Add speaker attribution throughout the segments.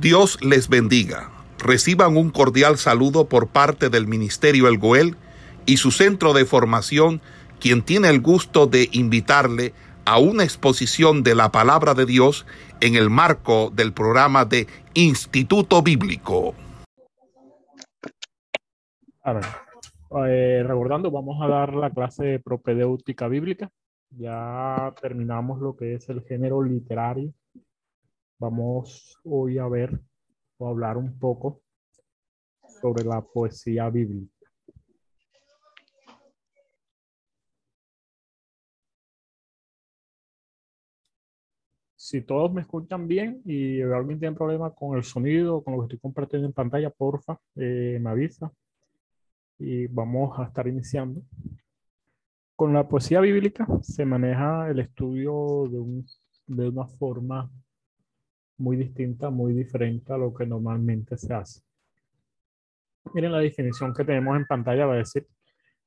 Speaker 1: Dios les bendiga. Reciban un cordial saludo por parte del Ministerio El Goel y su centro de formación, quien tiene el gusto de invitarle a una exposición de la palabra de Dios en el marco del programa de Instituto Bíblico.
Speaker 2: Eh, recordando, vamos a dar la clase de propedéutica bíblica. Ya terminamos lo que es el género literario Vamos hoy a ver o hablar un poco sobre la poesía bíblica. Si todos me escuchan bien y alguien tiene problema con el sonido, con lo que estoy compartiendo en pantalla, porfa, eh, me avisa. Y vamos a estar iniciando. Con la poesía bíblica se maneja el estudio de, de una forma muy distinta, muy diferente a lo que normalmente se hace. Miren la definición que tenemos en pantalla, va a decir,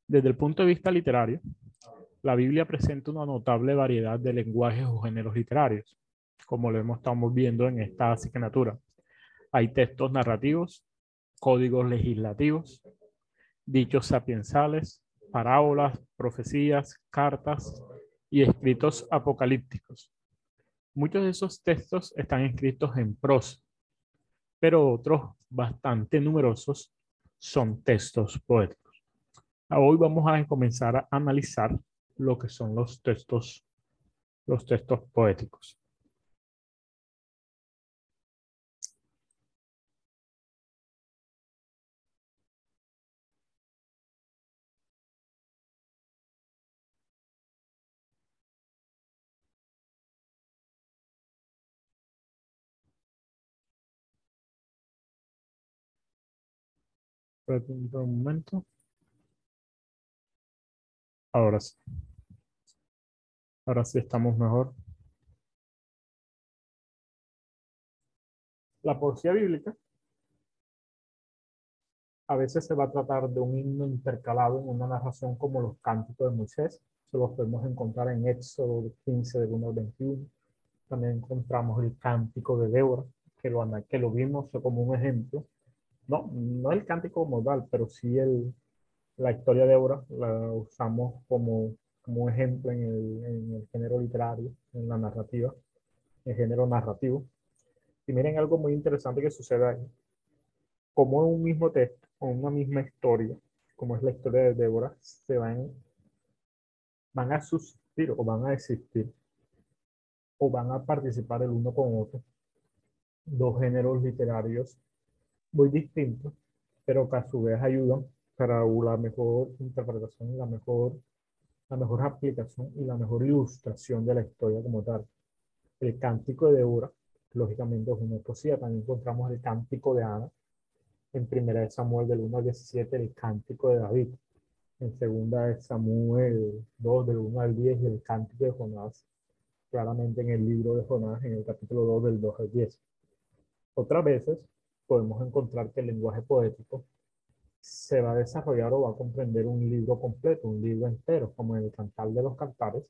Speaker 2: desde el punto de vista literario, la Biblia presenta una notable variedad de lenguajes o géneros literarios, como lo hemos estado viendo en esta asignatura. Hay textos narrativos, códigos legislativos, dichos sapiensales, parábolas, profecías, cartas y escritos apocalípticos. Muchos de esos textos están escritos en prosa, pero otros bastante numerosos son textos poéticos. Hoy vamos a comenzar a analizar lo que son los textos, los textos poéticos. Un momento. Ahora sí. Ahora sí estamos mejor. La poesía bíblica a veces se va a tratar de un himno intercalado en una narración como los cánticos de Moisés. Se los podemos encontrar en Éxodo 15 del 1 al 21. También encontramos el cántico de Débora, que lo, que lo vimos como un ejemplo no, no el cántico modal, pero sí el, la historia de obra la usamos como, como ejemplo en el, en el, género literario, en la narrativa, el género narrativo. Y miren algo muy interesante que sucede ahí. Como en un mismo texto, o una misma historia, como es la historia de Débora, se van, van a sustituir o van a existir o van a participar el uno con otro dos géneros literarios muy distintos, pero que a su vez ayudan para la mejor interpretación y la mejor, la mejor aplicación y la mejor ilustración de la historia como tal. El cántico de Débora, lógicamente es una poesía, también encontramos el cántico de Ana, en primera de Samuel del 1 al 17, el cántico de David, en segunda de Samuel 2 del 1 al 10 y el cántico de Jonás, claramente en el libro de Jonás, en el capítulo 2 del 2 al 10. Otras veces podemos encontrar que el lenguaje poético se va a desarrollar o va a comprender un libro completo, un libro entero, como en el Cantar de los Cantares,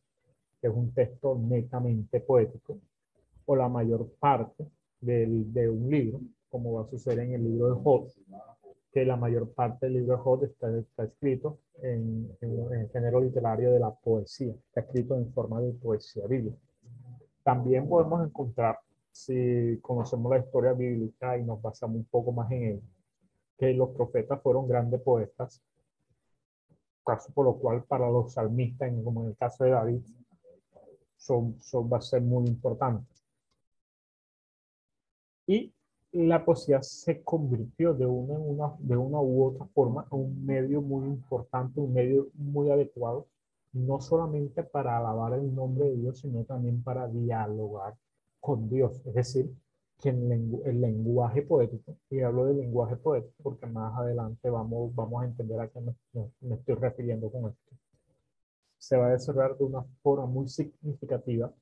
Speaker 2: que es un texto netamente poético, o la mayor parte del, de un libro, como va a suceder en el libro de Job, que la mayor parte del libro de Job está, está escrito en, en, el género literario de la poesía, está escrito en forma de poesía bíblica. También podemos encontrar si conocemos la historia bíblica y nos basamos un poco más en ella, que los profetas fueron grandes poetas, caso por lo cual para los salmistas, como en el caso de David, son, son, va a ser muy importante. Y la poesía se convirtió de una, una, de una u otra forma en un medio muy importante, un medio muy adecuado, no solamente para alabar el nombre de Dios, sino también para dialogar con Dios, es decir, que el lenguaje poético, y hablo del lenguaje poético porque más adelante vamos, vamos a entender a qué me, estoy refiriendo con esto, se va a desarrollar de una forma muy significativa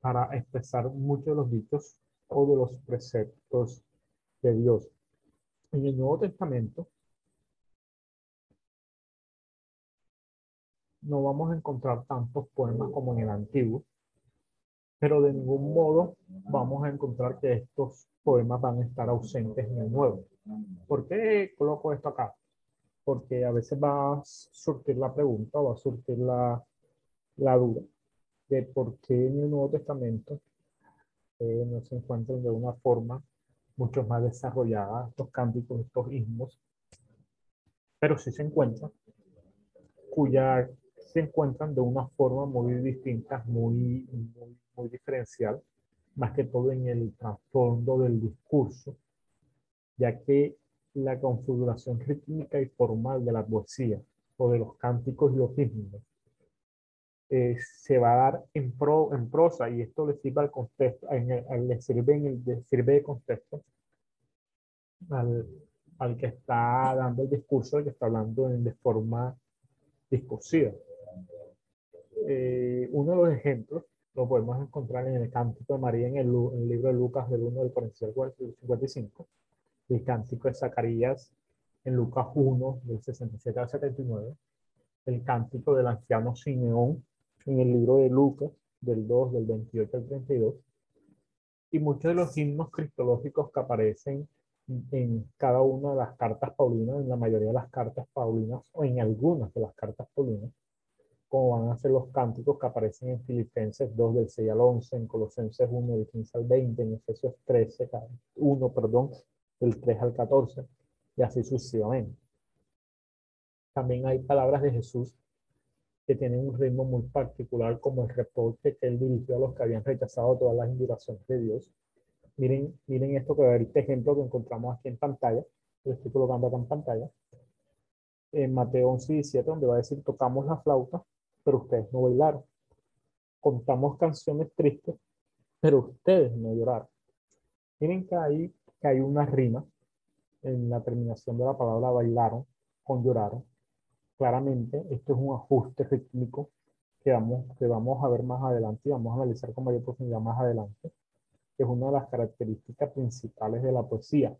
Speaker 2: para expresar muchos de los dichos o de los preceptos de Dios. En el Nuevo Testamento no vamos a encontrar tantos poemas como en el Antiguo, pero de ningún modo vamos a encontrar que estos poemas van a estar ausentes en el nuevo. ¿Por qué coloco esto acá? Porque a veces va a surtir la pregunta, va a surtir la, la duda de por qué en el Nuevo Testamento eh, no se encuentran de una forma mucho más desarrollada estos cánticos, estos himnos, pero sí se encuentran, cuya se encuentran de una forma muy distinta, muy, muy, muy diferencial, más que todo en el trasfondo del discurso, ya que la configuración rítmica y formal de la poesía o de los cánticos y los himnos eh, se va a dar en, pro, en prosa y esto le sirve al contexto, en el, le sirve, en el, sirve de contexto al, al, que está dando el discurso, al que está hablando en, de forma discursiva. Eh, uno de los ejemplos lo podemos encontrar en el Cántico de María en el, en el libro de Lucas del 1 del 45 al 55, el Cántico de Zacarías en Lucas 1 del 67 al 79, el Cántico del anciano Simeón en el libro de Lucas, del 2, del 28 al 32, y muchos de los himnos cristológicos que aparecen en cada una de las cartas paulinas, en la mayoría de las cartas paulinas, o en algunas de las cartas paulinas, como van a ser los cánticos que aparecen en Filipenses 2 del 6 al 11, en Colosenses 1 del 15 al 20, en Efesios 13, 1, perdón, del 3 al 14, y así sucesivamente. También hay palabras de Jesús que tienen un ritmo muy particular, como el reporte que él dirigió a los que habían rechazado todas las invitaciones de Dios. Miren, miren esto que este ejemplo que encontramos aquí en pantalla, lo estoy colocando acá en pantalla, en Mateo 11 y 17, donde va a decir, tocamos la flauta, pero ustedes no bailaron. Contamos canciones tristes, pero ustedes no lloraron. Miren que hay, hay una rima en la terminación de la palabra bailaron con lloraron claramente esto es un ajuste rítmico que vamos, que vamos a ver más adelante y vamos a analizar con mayor profundidad más adelante, es una de las características principales de la poesía.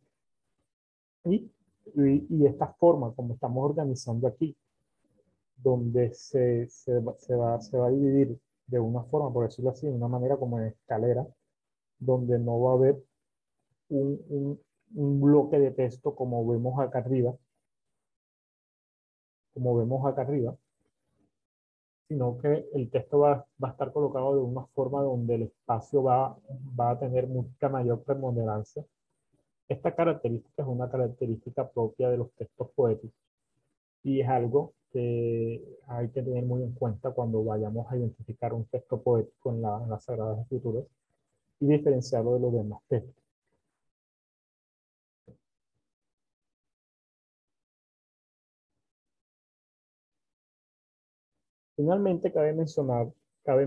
Speaker 2: Y, y, esta forma, como estamos organizando aquí, donde se, se, va, se va a dividir de una forma, por decirlo así, de una manera como en escalera, donde no va a haber un, un, un bloque de texto como vemos acá arriba, como vemos acá arriba, sino que el texto va, va, a estar colocado de una forma donde el espacio va, va a tener mucha mayor preponderancia. Esta característica es una característica propia de los textos poéticos y es algo que hay que tener muy en cuenta cuando vayamos a identificar un texto poético en, la, en las Sagradas Escrituras y diferenciarlo de los demás textos. Finalmente, cabe mencionar, cabe,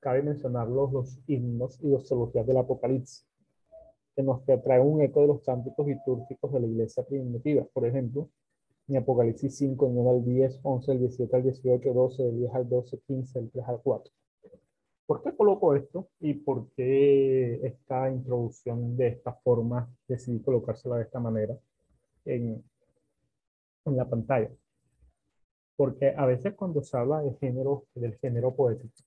Speaker 2: cabe mencionar los, los himnos y los teologías del Apocalipsis, que nos trae un eco de los cánticos litúrgicos de la iglesia primitiva. Por ejemplo, en Apocalipsis 5, en 1 al 10, 11, el 17 al 18, 12, del 10 al 12, 15, el 3 al 4. ¿Por qué coloco esto y por qué esta introducción de esta forma decidí colocársela de esta manera en, en la pantalla? Porque a veces cuando se habla de género, del género poético,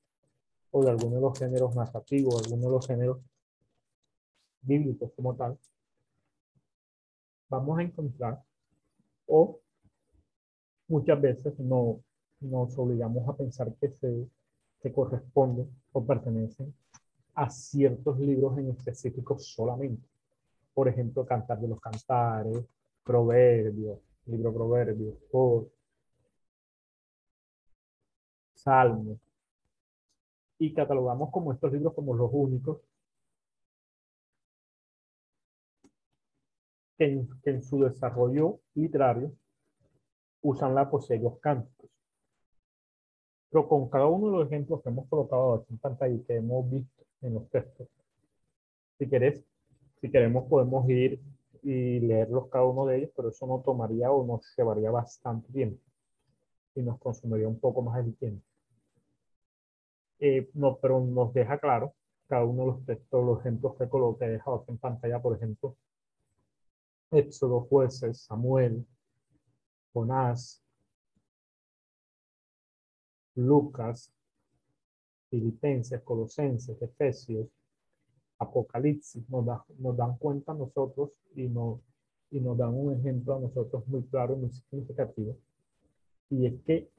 Speaker 2: o de alguno de los géneros narrativos, alguno de los géneros bíblicos como tal, vamos a encontrar, o muchas veces no, nos obligamos a pensar que se que corresponden o pertenecen a ciertos libros en específico solamente. Por ejemplo, Cantar de los Cantares, Proverbios, libro Proverbios, o Salmos, y catalogamos como estos libros como los únicos que en, su desarrollo literario usan la y los cánticos. Pero con cada uno de los ejemplos que hemos colocado aquí en pantalla y que hemos visto en los textos, si querés, si queremos podemos ir y leerlos cada uno de ellos, pero eso no tomaría o nos llevaría bastante tiempo y nos consumiría un poco más el tiempo. Eh, no, pero nos deja claro cada uno de los textos, los ejemplos que coloqué, he dejado aquí en pantalla, por ejemplo, Éxodo, Jueces, Samuel, Jonás, Lucas, Filipenses, Colosenses, Efesios, Apocalipsis, nos, dan cuenta a nosotros y nos, y nos dan un ejemplo a nosotros muy claro y muy significativo. Y es que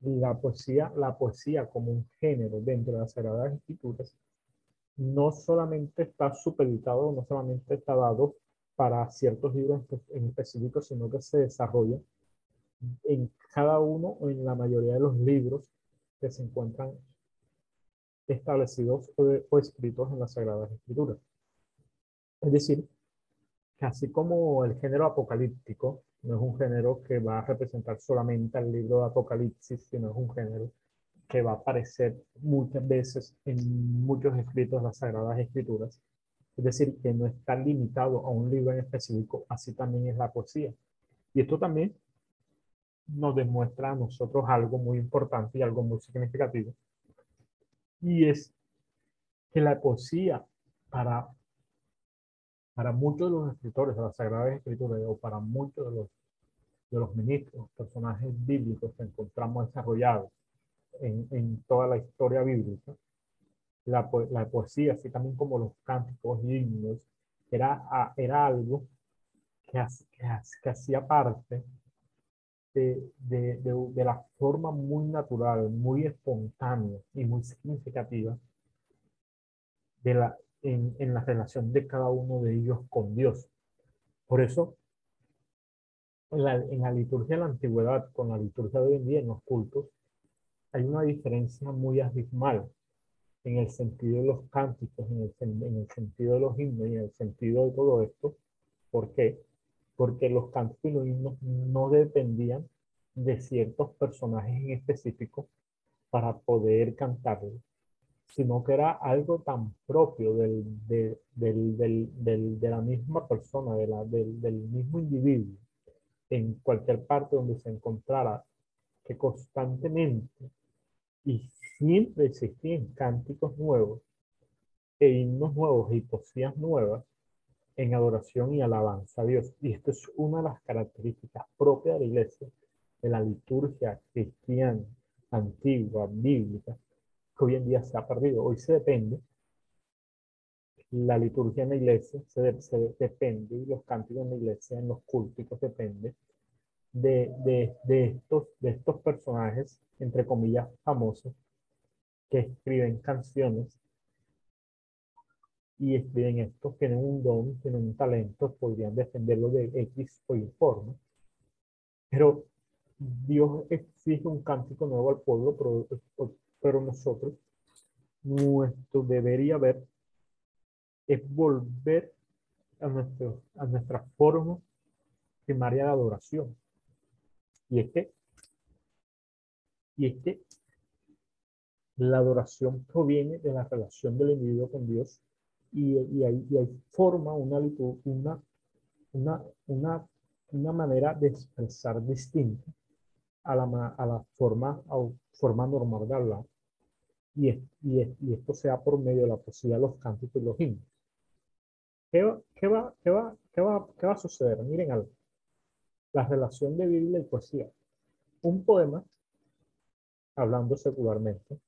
Speaker 2: la poesía, la poesía como un género dentro de las Sagradas Escrituras no solamente está supeditado, no solamente está dado para ciertos libros en específico, sino que se desarrolla en cada uno o en la mayoría de los libros que se encuentran establecidos o, escritos en las Sagradas Escrituras. Es decir, que así como el género apocalíptico no es un género que va a representar solamente al libro de Apocalipsis, sino es un género que va a aparecer muchas veces en muchos escritos de las Sagradas Escrituras. Es decir, que no está limitado a un libro en específico, así también es la poesía. Y esto también nos demuestra a nosotros algo muy importante y algo muy significativo. Y es que la poesía para, para muchos de los escritores de las Sagradas Escrituras o para muchos de los, de los ministros, personajes bíblicos que encontramos desarrollados en, en toda la historia bíblica, la, la, poesía, así también como los cánticos y himnos, era, era algo que, que, que hacía parte de, de, de, la forma muy natural, muy espontánea y muy significativa de la, en, en la relación de cada uno de ellos con Dios. Por eso, en la, en la liturgia de la antigüedad, con la liturgia de hoy en día, en los cultos, hay una diferencia muy abismal en el sentido de los cánticos, en el, en el sentido de los himnos y en el sentido de todo esto. ¿Por qué? porque los cantos y los himnos no dependían de ciertos personajes en específico para poder cantarlos, sino que era algo tan propio del, de, del, del, de la misma persona, de la, del, mismo individuo, en cualquier parte donde se encontrara, que constantemente y siempre existían cánticos nuevos e himnos nuevos y poesías nuevas en adoración y alabanza a Dios. Y esto es una de las características propias de la iglesia, de la liturgia cristiana, antigua, bíblica, que hoy en día se ha perdido. Hoy se depende, la liturgia en la iglesia se, depende, y los cánticos en la iglesia, en los cultos, depende de, de, de, estos, de estos personajes, entre comillas, famosos, que escriben canciones y escriben esto, tienen un don, tienen un talento, podrían defenderlo de X o Y forma. Pero Dios exige un cántico nuevo al pueblo, pero, pero nosotros, nuestro debería haber es volver a, nuestro, a nuestra forma primaria de adoración. Y es que, y es que la adoración proviene de la relación del individuo con Dios y, y, hay, forma, una, una, una, una, una manera de expresar distinta a la, a la forma, a forma normal de hablar. Y, y, y, esto sea por medio de la poesía, los cánticos y los himnos. ¿Qué va, qué va, qué va, qué va, qué va a suceder? Miren algo. La relación de Biblia y poesía. Un poema, hablando secularmente,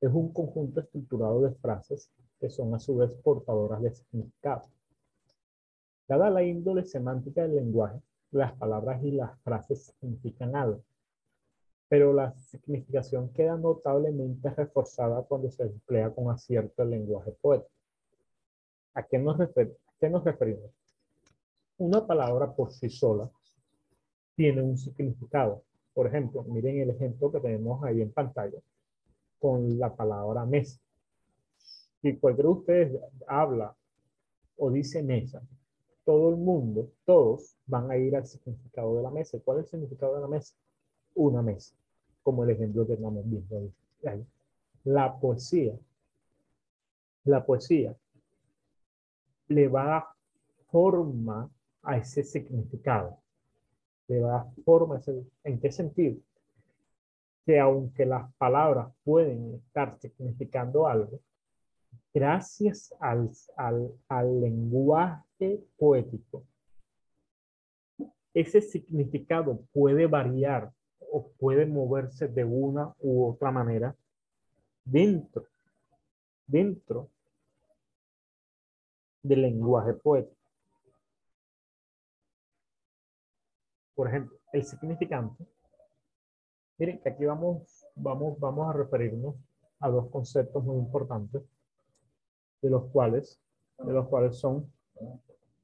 Speaker 2: es un conjunto estructurado de frases que son a su vez portadoras de significado. Dada la índole semántica del lenguaje, las palabras y las frases significan algo, pero la significación queda notablemente reforzada cuando se emplea con acierto el lenguaje poético. ¿A qué nos, qué nos referimos? Una palabra por sí sola tiene un significado. Por ejemplo, miren el ejemplo que tenemos ahí en pantalla con la palabra mesa. Si cualquiera de ustedes habla o dice mesa, todo el mundo, todos van a ir al significado de la mesa. ¿Cuál es el significado de la mesa? Una mesa, como el ejemplo que estamos viendo ahí. La poesía, la poesía le va a dar forma a ese significado. Le va a dar forma a ese, ¿en qué sentido? Que aunque las palabras pueden estar significando algo, gracias al, al, lenguaje poético, ese significado puede variar o puede moverse de una u otra manera dentro, dentro del lenguaje poético. Por ejemplo, el significante. Miren que aquí vamos, vamos, vamos a referirnos a dos conceptos muy importantes, de los cuales, de los cuales son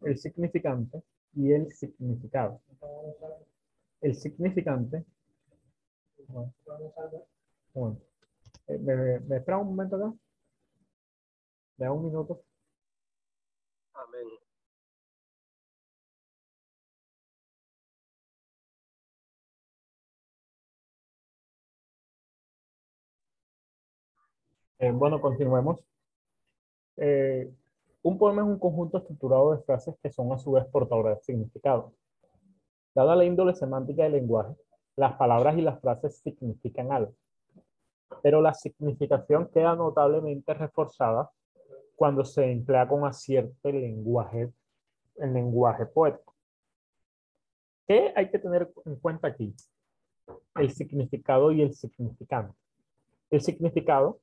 Speaker 2: el significante y el significado. El significante. Eh, ¿Me, me espera un momento acá? ¿Me da un minuto? Eh, bueno, continuemos. Eh, un poema es un conjunto estructurado de frases que son a su vez portadoras de significado. Dada la índole semántica del lenguaje, las palabras y las frases significan algo. Pero la significación queda notablemente reforzada cuando se emplea con acierto el lenguaje, el lenguaje poético. ¿Qué hay que tener en cuenta aquí? El significado y el significante. El significado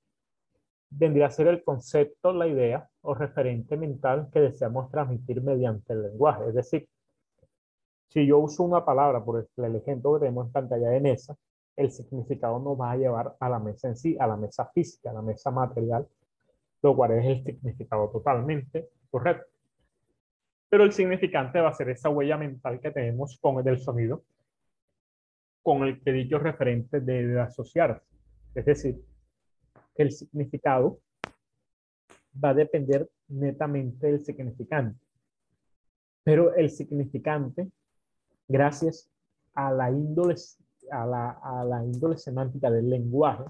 Speaker 2: vendría a ser el concepto, la idea o referente mental que deseamos transmitir mediante el lenguaje. Es decir, si yo uso una palabra, por el ejemplo que tenemos en pantalla de mesa, el significado nos va a llevar a la mesa en sí, a la mesa física, a la mesa material, lo cual es el significado totalmente correcto. Pero el significante va a ser esa huella mental que tenemos con el del sonido, con el que dicho referente debe asociarse. Es decir, el significado va a depender netamente del significante. Pero el significante, gracias a la índole, a la, a la índole semántica del lenguaje,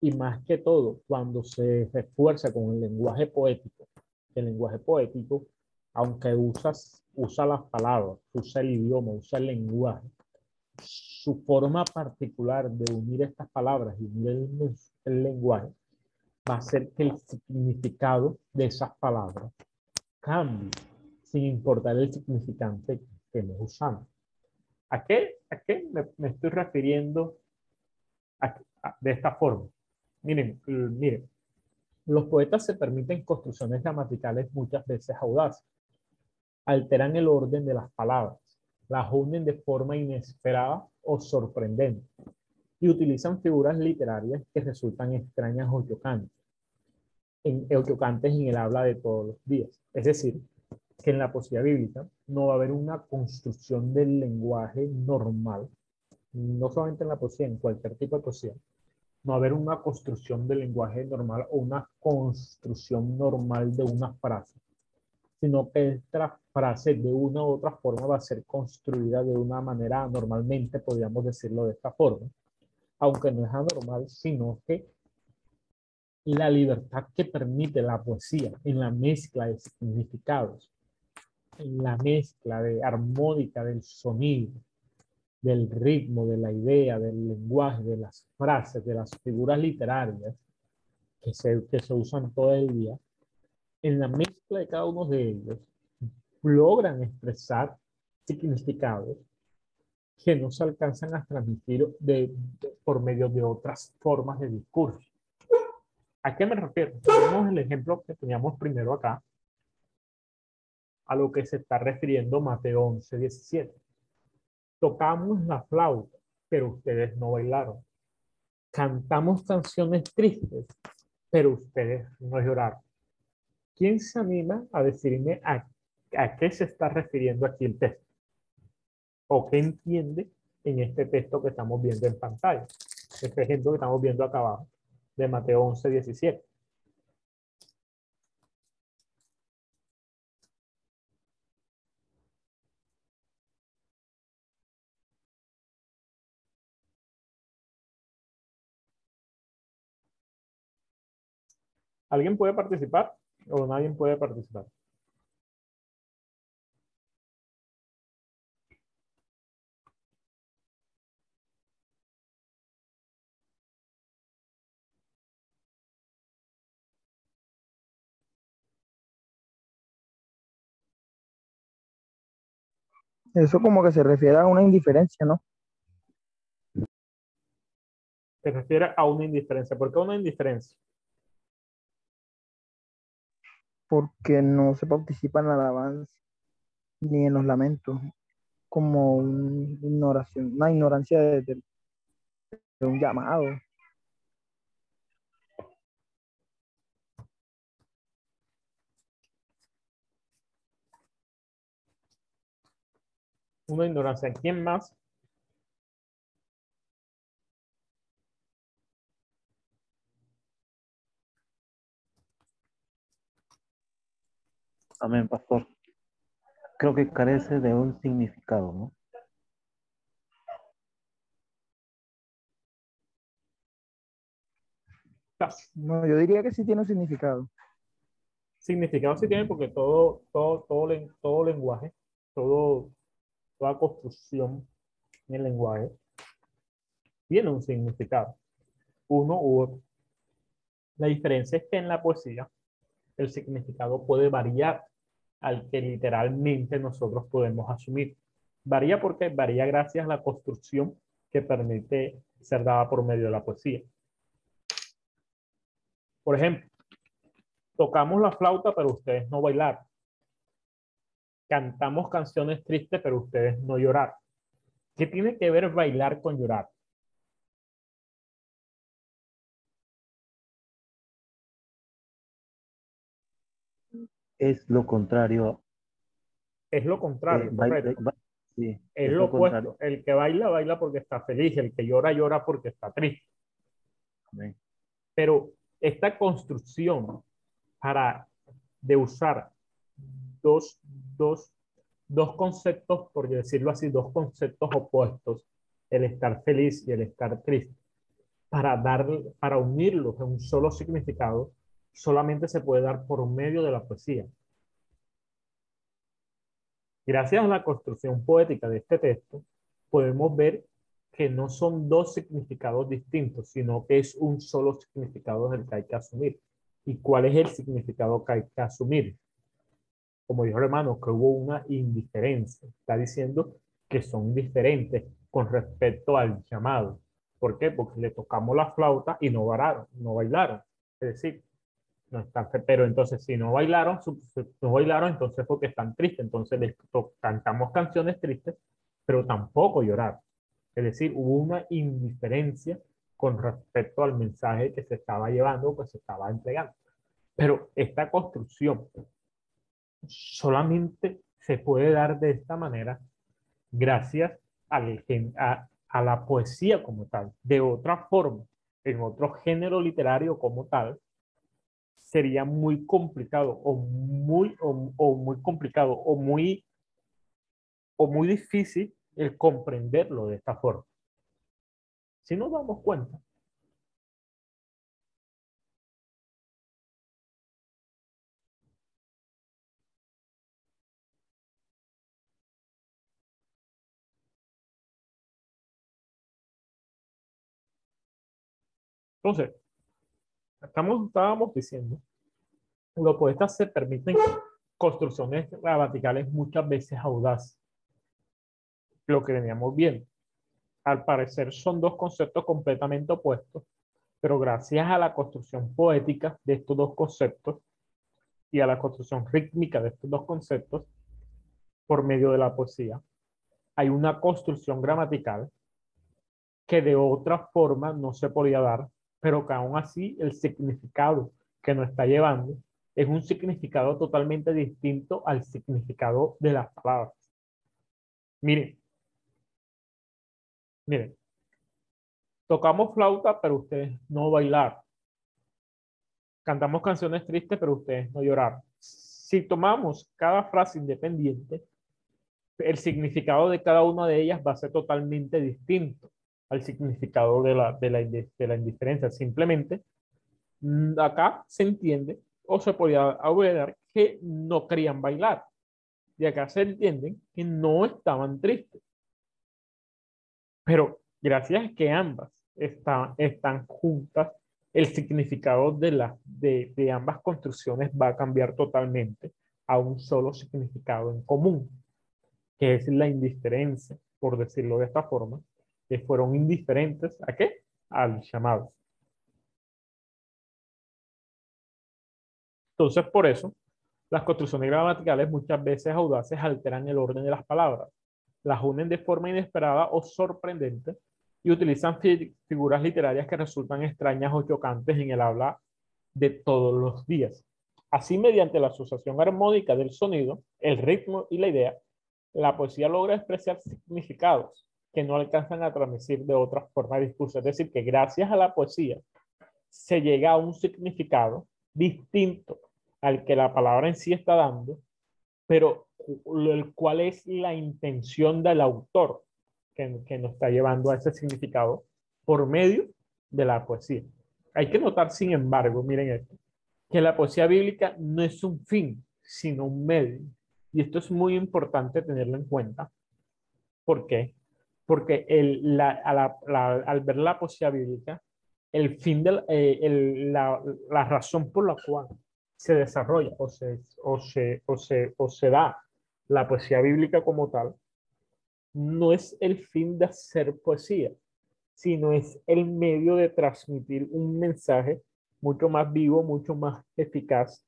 Speaker 2: y más que todo, cuando se refuerza con el lenguaje poético, el lenguaje poético, aunque usas, usa las palabras, usa el idioma, usa el lenguaje, su forma particular de unir estas palabras y unir el, lenguaje va a hacer que el significado de esas palabras cambie, sin importar el significante que estemos usando. ¿A qué, a qué me, estoy refiriendo de esta forma? Miren, miren, los poetas se permiten construcciones gramaticales muchas veces audaces. Alteran el orden de las palabras, las unen de forma inesperada o sorprendente y utilizan figuras literarias que resultan extrañas o chocantes en, chocantes en el habla de todos los días. Es decir, que en la poesía bíblica no va a haber una construcción del lenguaje normal, no solamente en la poesía, en cualquier tipo de poesía, no haber una construcción del lenguaje normal o una construcción normal de una frase, sino que esta frase de una u otra forma va a ser construida de una manera normalmente, podríamos decirlo de esta forma, aunque no es anormal, sino que la libertad que permite la poesía en la mezcla de significados, en la mezcla de armónica del sonido, del ritmo, de la idea, del lenguaje, de las frases, de las figuras literarias que se, que se usan todo el día, en la mezcla de cada uno de ellos, logran expresar significados que no se alcanzan a transmitir de, por medio de otras formas de discurso. ¿A qué me refiero? Tenemos el ejemplo que teníamos primero acá, a lo que se está refiriendo Mateo 11, 17 Tocamos la flauta, pero ustedes no bailaron. Cantamos canciones tristes, pero ustedes no lloraron. ¿Quién se anima a decirme a, a qué se está refiriendo aquí el texto? ¿O qué entiende en este texto que estamos viendo en pantalla? Este ejemplo que estamos viendo acá abajo, de Mateo 11, 17. ¿Alguien puede participar o nadie puede participar?
Speaker 3: Eso como que se refiere a una indiferencia, ¿no?
Speaker 2: Se refiere a una indiferencia. ¿Por qué una indiferencia?
Speaker 3: Porque no se participa en la alabanza ni en los lamentos, como un ignoración, una ignorancia de, de, de un llamado.
Speaker 2: Una ignorancia. ¿Quién más?
Speaker 4: Amén, pastor. Creo que carece de un significado, ¿no?
Speaker 3: No, yo diría que sí tiene un significado.
Speaker 2: Significado sí tiene porque todo, todo, todo, len- todo lenguaje, todo, toda construcción en el lenguaje tiene un significado, uno u otro. La diferencia es que en la poesía el significado puede variar al que literalmente nosotros podemos asumir. Varía porque varía gracias a la construcción que permite ser dada por medio de la poesía. Por ejemplo, tocamos la flauta, pero ustedes no bailar. Cantamos canciones tristes, pero ustedes no llorar. ¿Qué tiene que ver bailar con llorar?
Speaker 4: Es lo contrario.
Speaker 2: Es lo contrario,
Speaker 4: eh, sí,
Speaker 2: Es lo
Speaker 4: contrario.
Speaker 2: opuesto. El que baila, baila porque está feliz. El que llora, llora porque está triste.
Speaker 4: Amén.
Speaker 2: Pero esta construcción para de usar dos, dos, dos conceptos, por decirlo así, dos conceptos opuestos, el estar feliz y el estar triste, para, dar, para unirlos en un solo significado, solamente se puede dar por medio de la poesía. Gracias a la construcción poética de este texto, podemos ver que no son dos significados distintos, sino que es un solo significado el que hay que asumir. ¿Y cuál es el significado que hay que asumir? Como dijo el hermano, que hubo una indiferencia. Está diciendo que son diferentes con respecto al llamado. ¿Por qué? Porque le tocamos la flauta y no bailaron, no bailaron. Es decir, no están, pero entonces si no bailaron, no bailaron, entonces porque están tristes. Entonces les cantamos canciones tristes, pero tampoco llorar. Es decir, hubo una indiferencia con respecto al mensaje que se estaba llevando o que se estaba entregando. Pero esta construcción solamente se puede dar de esta manera gracias a la poesía como tal. De otra forma, en otro género literario como tal, sería muy complicado o muy, o, o muy complicado o muy, o muy difícil el comprenderlo de esta forma. Si nos damos cuenta, entonces, estamos, estábamos diciendo, los poetas se permiten construcciones gramaticales muchas veces audaces. Lo que veníamos viendo. Al parecer son dos conceptos completamente opuestos, pero gracias a la construcción poética de estos dos conceptos y a la construcción rítmica de estos dos conceptos, por medio de la poesía, hay una construcción gramatical que de otra forma no se podía dar, pero que aún así el significado que nos está llevando es un significado totalmente distinto al significado de las palabras. Miren, miren, tocamos flauta, pero ustedes no bailar. Cantamos canciones tristes, pero ustedes no llorar. Si tomamos cada frase independiente, el significado de cada una de ellas va a ser totalmente distinto al significado de la, de la, de la indiferencia. Simplemente, mm, acá se entiende o se podía agregar que no querían bailar. Y acá se entienden que no estaban tristes. Pero gracias a que ambas están, están juntas, el significado de, la, de, de ambas construcciones va a cambiar totalmente a un solo significado en común, que es la indiferencia, por decirlo de esta forma, que fueron indiferentes a qué? al llamado. Entonces, por eso, las construcciones gramaticales muchas veces audaces alteran el orden de las palabras, las unen de forma inesperada o sorprendente y utilizan figuras literarias que resultan extrañas o chocantes en el habla de todos los días. Así, mediante la asociación armónica del sonido, el ritmo y la idea, la poesía logra expresar significados que no alcanzan a transmitir de otra forma de. Es decir, que gracias a la poesía se llega a un significado distinto al que la palabra en sí está dando, pero el cual es la intención del autor que, que nos está llevando a ese significado por medio de la poesía. Hay que notar, sin embargo, miren esto, que la poesía bíblica no es un fin, sino un medio. Y esto es muy importante tenerlo en cuenta. ¿Por qué? Porque el, la, al ver la bíblica, el fin de eh, el, la, la, razón por la cual se desarrolla o se, o, se, o, se, o se da la poesía bíblica como tal, no es el fin de hacer poesía, sino es el medio de transmitir un mensaje mucho más vivo, mucho más eficaz,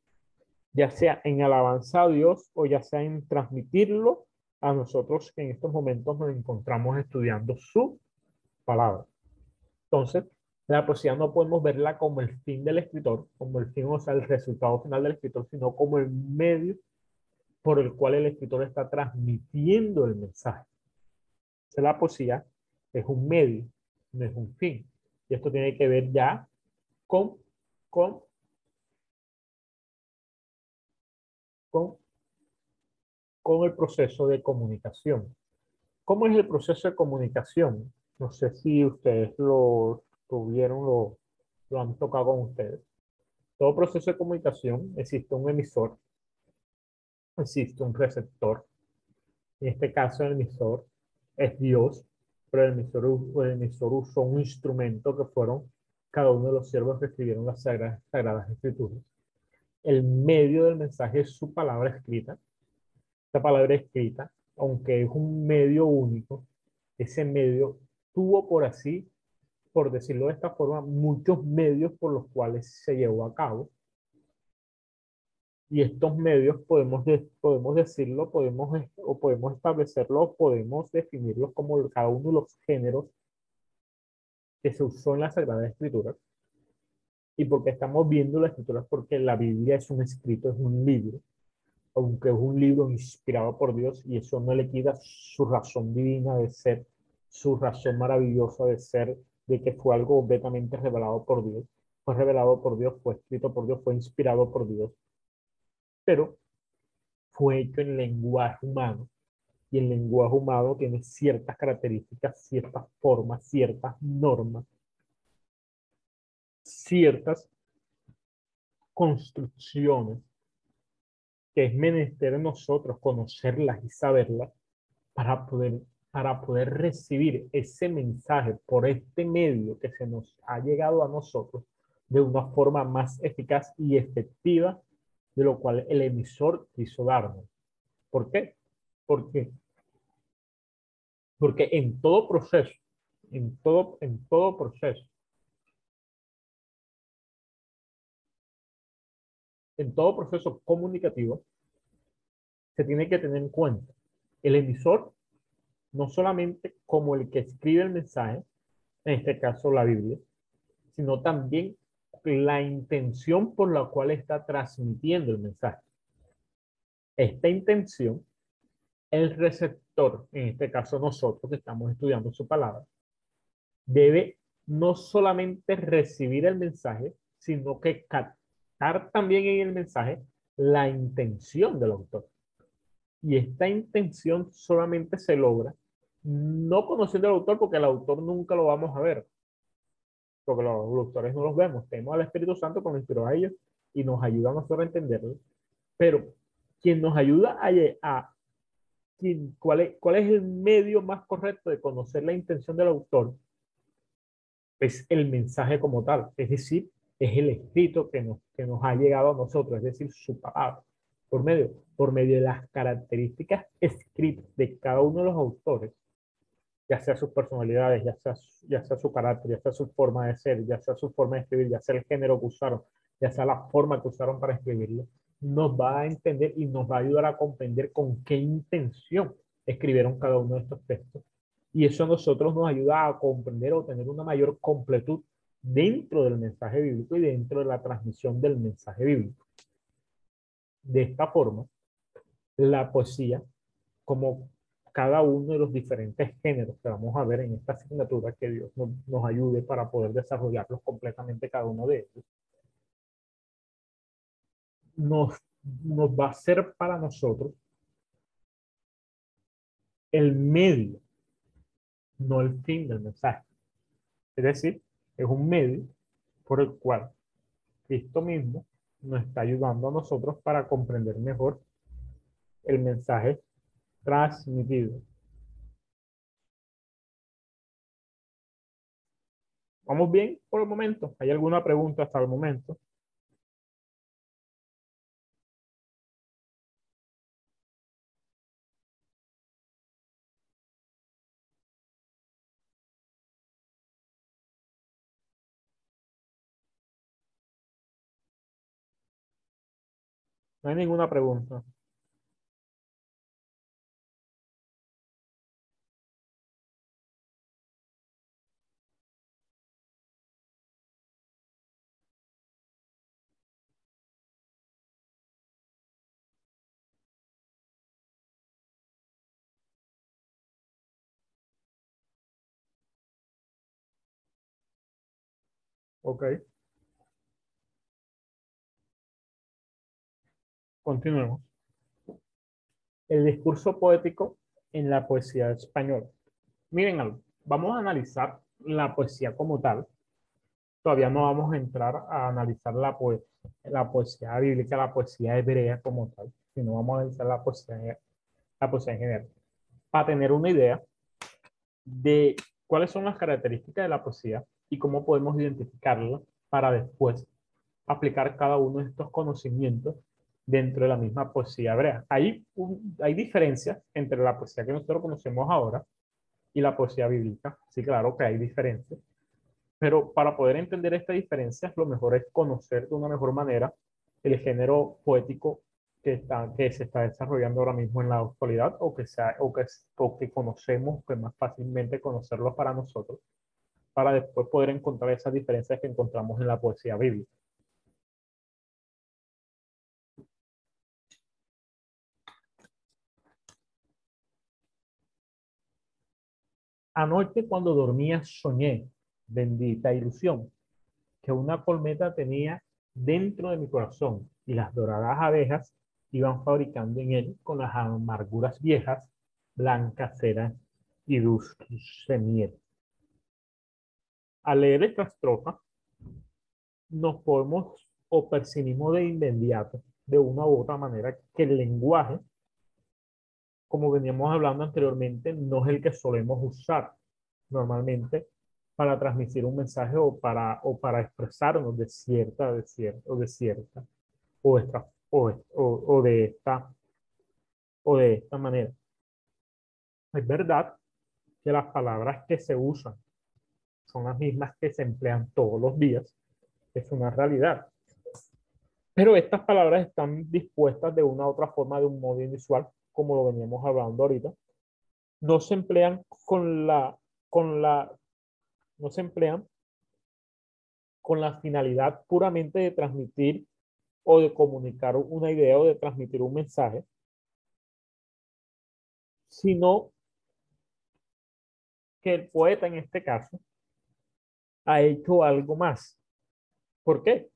Speaker 2: ya sea en alabanza a Dios o ya sea en transmitirlo a nosotros en estos momentos nos encontramos estudiando su palabra. Entonces, la poesía no podemos verla como el fin del escritor, como el fin, o sea, el resultado final del escritor, sino como el medio por el cual el escritor está transmitiendo el mensaje. la poesía es un medio, no es un fin. Y esto tiene que ver ya con, con, con, con el proceso de comunicación. ¿Cómo es el proceso de comunicación? No sé si ustedes lo tuvieron, lo, lo han tocado con ustedes. Todo proceso de comunicación existe un emisor, existe un receptor. En este caso, el emisor es Dios, pero el emisor, el emisor usó un instrumento que fueron cada uno de los siervos que escribieron las sagradas, sagradas escrituras. El medio del mensaje es su palabra escrita. Esta palabra escrita, aunque es un medio único, ese medio tuvo por así por decirlo de esta forma, muchos medios por los cuales se llevó a cabo. Y estos medios podemos, podemos decirlo, podemos, o podemos establecerlo, podemos definirlos como cada uno de los géneros que se usó en la Sagrada Escritura. Y porque estamos viendo la Escritura porque la Biblia es un escrito, es un libro, aunque es un libro inspirado por Dios y eso no le quita su razón divina de ser, su razón maravillosa de ser de que fue algo completamente revelado por Dios. Fue revelado por Dios, fue escrito por Dios, fue inspirado por Dios. Pero fue hecho en lenguaje humano. Y el lenguaje humano tiene ciertas características, ciertas formas, ciertas normas, ciertas construcciones es menester nosotros conocerlas y saberlas para poder para poder recibir ese mensaje por este medio que se nos ha llegado a nosotros de una forma más eficaz y efectiva de lo cual el emisor quiso darnos. ¿Por qué? Porque, porque en todo proceso, en todo, en todo proceso, en todo proceso comunicativo, se tiene que tener en cuenta el emisor no solamente como el que escribe el mensaje, en este caso la Biblia, sino también la intención por la cual está transmitiendo el mensaje. Esta intención, el receptor, en este caso nosotros que estamos estudiando su palabra, debe no solamente recibir el mensaje, sino que captar también en el mensaje la intención del autor. Y esta intención solamente se logra no conociendo al autor porque el autor nunca lo vamos a ver. Porque los, autores no los vemos. Tenemos al Espíritu Santo que nos inspiró a ellos y nos ayuda a nosotros a entenderlo. Pero quien nos ayuda a, a quien, ¿cuál, es, cuál es el medio más correcto de conocer la intención del autor, es el mensaje como tal. Es decir, es el escrito que nos, que nos ha llegado a nosotros, es decir, su palabra por medio, por medio de las características escritas de cada uno de los autores, ya sea sus personalidades, ya sea, ya sea su carácter, ya sea su forma de ser, ya sea su forma de escribir, ya sea el género que usaron, ya sea la forma que usaron para escribirlo, nos va a entender y nos va a ayudar a comprender con qué intención escribieron cada uno de estos textos. Y eso a nosotros nos ayuda a comprender o tener una mayor completud dentro del mensaje bíblico y dentro de la transmisión del mensaje bíblico. De esta forma, la poesía, como cada uno de los diferentes géneros que vamos a ver en esta asignatura, que Dios nos, nos ayude para poder desarrollarlos completamente cada uno de ellos, nos, nos va a ser para nosotros el medio, no el fin del mensaje. Es decir, es un medio por el cual Cristo mismo nos está ayudando a nosotros para comprender mejor el mensaje transmitido. ¿Vamos bien por el momento? ¿Hay alguna pregunta hasta el momento? No hay ninguna pregunta. Ok. Continuemos. El discurso poético en la poesía española. Miren vamos a analizar la poesía como tal. Todavía no vamos a entrar a analizar la, la poesía bíblica, la poesía hebrea como tal, sino vamos a analizar la poesía, la poesía en general. Para tener una idea de cuáles son las características de la poesía y cómo podemos identificarla para después aplicar cada uno de estos conocimientos dentro de la misma poesía hebrea. Hay, diferencias entre la poesía que nosotros conocemos ahora y la poesía bíblica. Sí, claro que hay diferencias. Pero para poder entender estas diferencias, lo mejor es conocer de una mejor manera el género poético que, está, que se está desarrollando ahora mismo en la actualidad o que, sea, o que, o que conocemos, que más fácilmente conocerlo para nosotros para después poder encontrar esas diferencias que encontramos en la poesía bíblica. Anoche cuando dormía soñé, bendita ilusión, que una colmeta tenía dentro de mi corazón y las doradas abejas iban fabricando en él con las amarguras viejas, blanca cera y dulce miel. Al leer esta estrofa, nos podemos o percibimos de inmediato, de una u otra manera, que el lenguaje, como veníamos hablando anteriormente, no es el que solemos usar normalmente para transmitir un mensaje o para, o para expresarnos de cierta, de cierta, o de cierta, o, esta, o, o de esta, o de esta manera. Es verdad que las palabras que se usan son las mismas que se emplean todos los días. Es una realidad. Pero estas palabras están dispuestas de una u otra forma, de un modo inusual, como lo veníamos hablando ahorita. No se emplean con la, con la, no se emplean con la finalidad puramente de transmitir o de comunicar una idea o de transmitir un mensaje, sino que el poeta en este caso ha hecho algo más. ¿Por qué?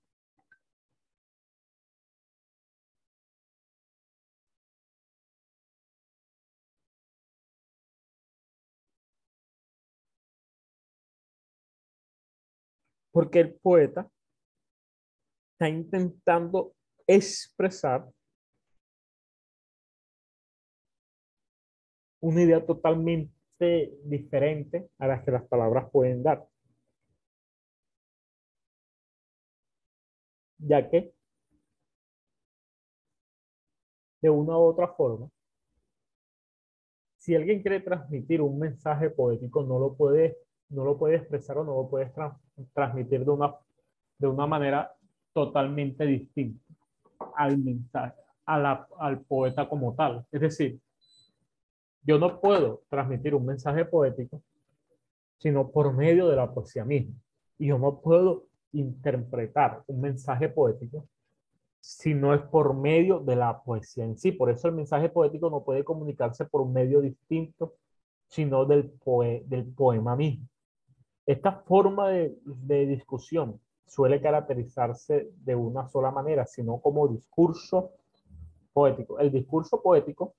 Speaker 2: Porque el poeta está intentando expresar una idea totalmente diferente a la que las palabras pueden dar. ya que de una u otra forma si alguien quiere transmitir un mensaje poético, no lo puede, no lo puede expresar o no lo puede tra- transmitir de una, de una manera totalmente distinta al mensaje, al poeta como tal. Es decir, yo no puedo transmitir un mensaje poético sino por medio de la poesía misma. Y yo no puedo interpretar un mensaje poético si no es por medio de la poesía en sí. Por eso el mensaje poético no puede comunicarse por un medio distinto, sino del, poe- del poema mismo. Esta forma de, de discusión suele caracterizarse de una sola manera, sino como discurso poético. El discurso poético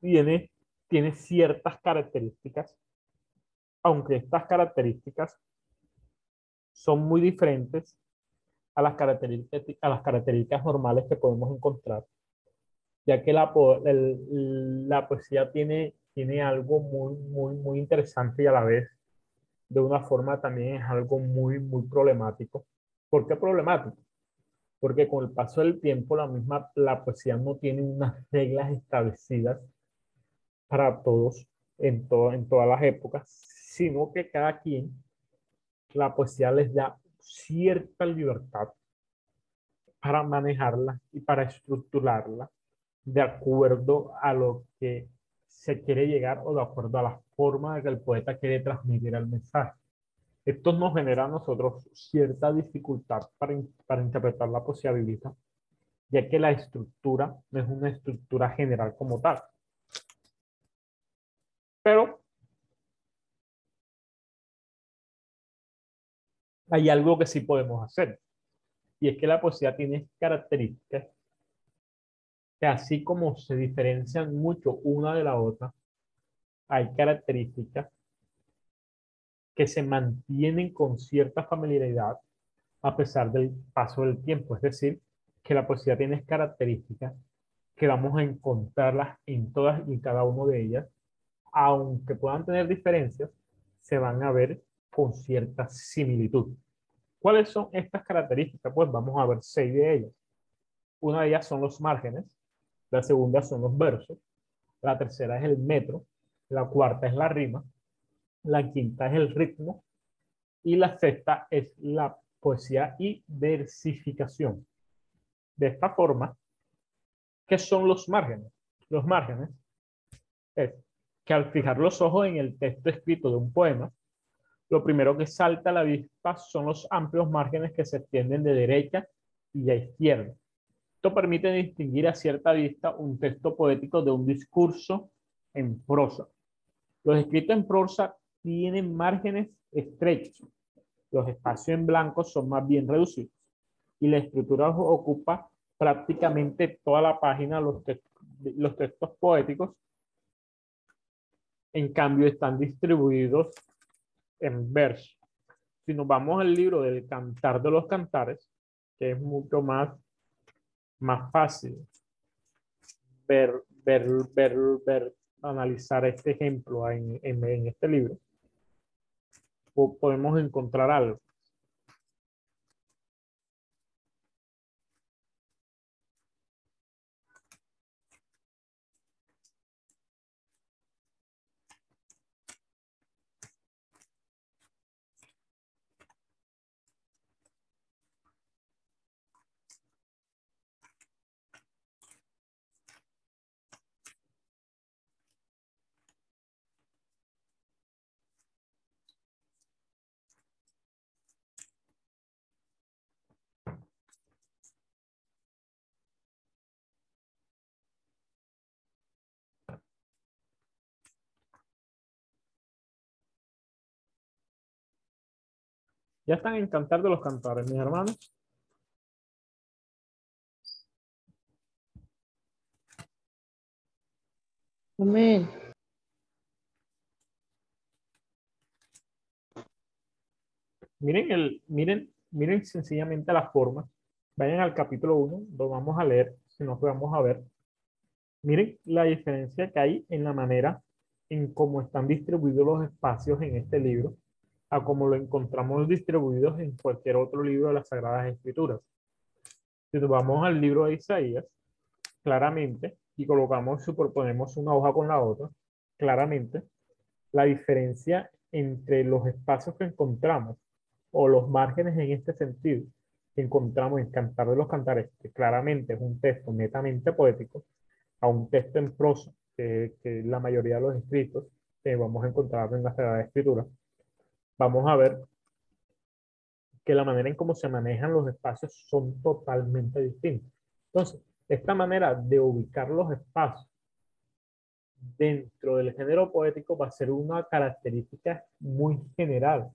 Speaker 2: tiene, tiene ciertas características, aunque estas características son muy diferentes a las características, a las características normales que podemos encontrar, ya que la, el- la poesía tiene, tiene algo muy, muy, muy interesante y a la vez, de una forma también es algo muy, muy problemático. ¿Por qué problemático? Porque con el paso del tiempo la misma, la poesía no tiene unas reglas establecidas para todos en, to- en todas las épocas, sino que cada quien, la poesía les da cierta libertad para manejarla y para estructurarla de acuerdo a lo que se quiere llegar o de acuerdo a la forma de que el poeta quiere transmitir el mensaje. Esto nos genera a nosotros cierta dificultad para, para interpretar la poesía bíblica, ya que la estructura no es una estructura general como tal. Pero hay algo que sí podemos hacer. Y es que la poesía tiene características que así como se diferencian mucho una de la otra, hay características que se mantienen con cierta familiaridad a pesar del paso del tiempo. Es decir, que la poesía tiene características que vamos a encontrarlas en todas y cada una de ellas, aunque puedan tener diferencias, se van a ver con cierta similitud. ¿Cuáles son estas características? Pues vamos a ver seis de ellas. Una de ellas son los márgenes, la segunda son los versos, la tercera es el metro, la cuarta es la rima, la quinta es el ritmo y la sexta es la poesía y versificación. De esta forma, ¿qué son los márgenes? Los márgenes es que al fijar los ojos en el texto escrito de un poema, lo primero que salta a la vista son los amplios márgenes que se extienden de derecha y a izquierda. Esto permite distinguir a cierta vista un texto poético de un discurso en prosa. Los escritos en prosa tienen márgenes estrechos. Los espacios en blanco son más bien reducidos. Y la escritura ocupa prácticamente toda la página. Los, los textos poéticos, en cambio, están distribuidos en verso. Si nos vamos al libro del Cantar de los Cantares, que es mucho más, más fácil ver, ver, ver, ver, analizar este ejemplo en, en, en este libro, po- podemos encontrar algo. Ya están en Cantar de los Cantares, mis hermanos.
Speaker 5: Amén.
Speaker 2: Miren, el, miren, miren sencillamente la forma. Vayan al capítulo 1, lo vamos a leer, si no, lo vamos a ver. Miren la diferencia que hay en la manera en cómo están distribuidos los espacios en este libro, a cómo lo encontramos distribuidos en cualquier otro libro de las Sagradas Escrituras. Si nos vamos al libro de Isaías, claramente y colocamos, superponemos una hoja con la otra, claramente la diferencia entre los espacios que encontramos o los márgenes en este sentido que encontramos en Cantar de los Cantares, que claramente es un texto netamente poético, a un texto en prosa, que, que la mayoría de los escritos que vamos a encontrar en la Sagrada Escritura, vamos a ver que la manera en cómo se manejan los espacios son totalmente distintos. Entonces, esta manera de ubicar los espacios dentro del género poético va a ser una característica muy general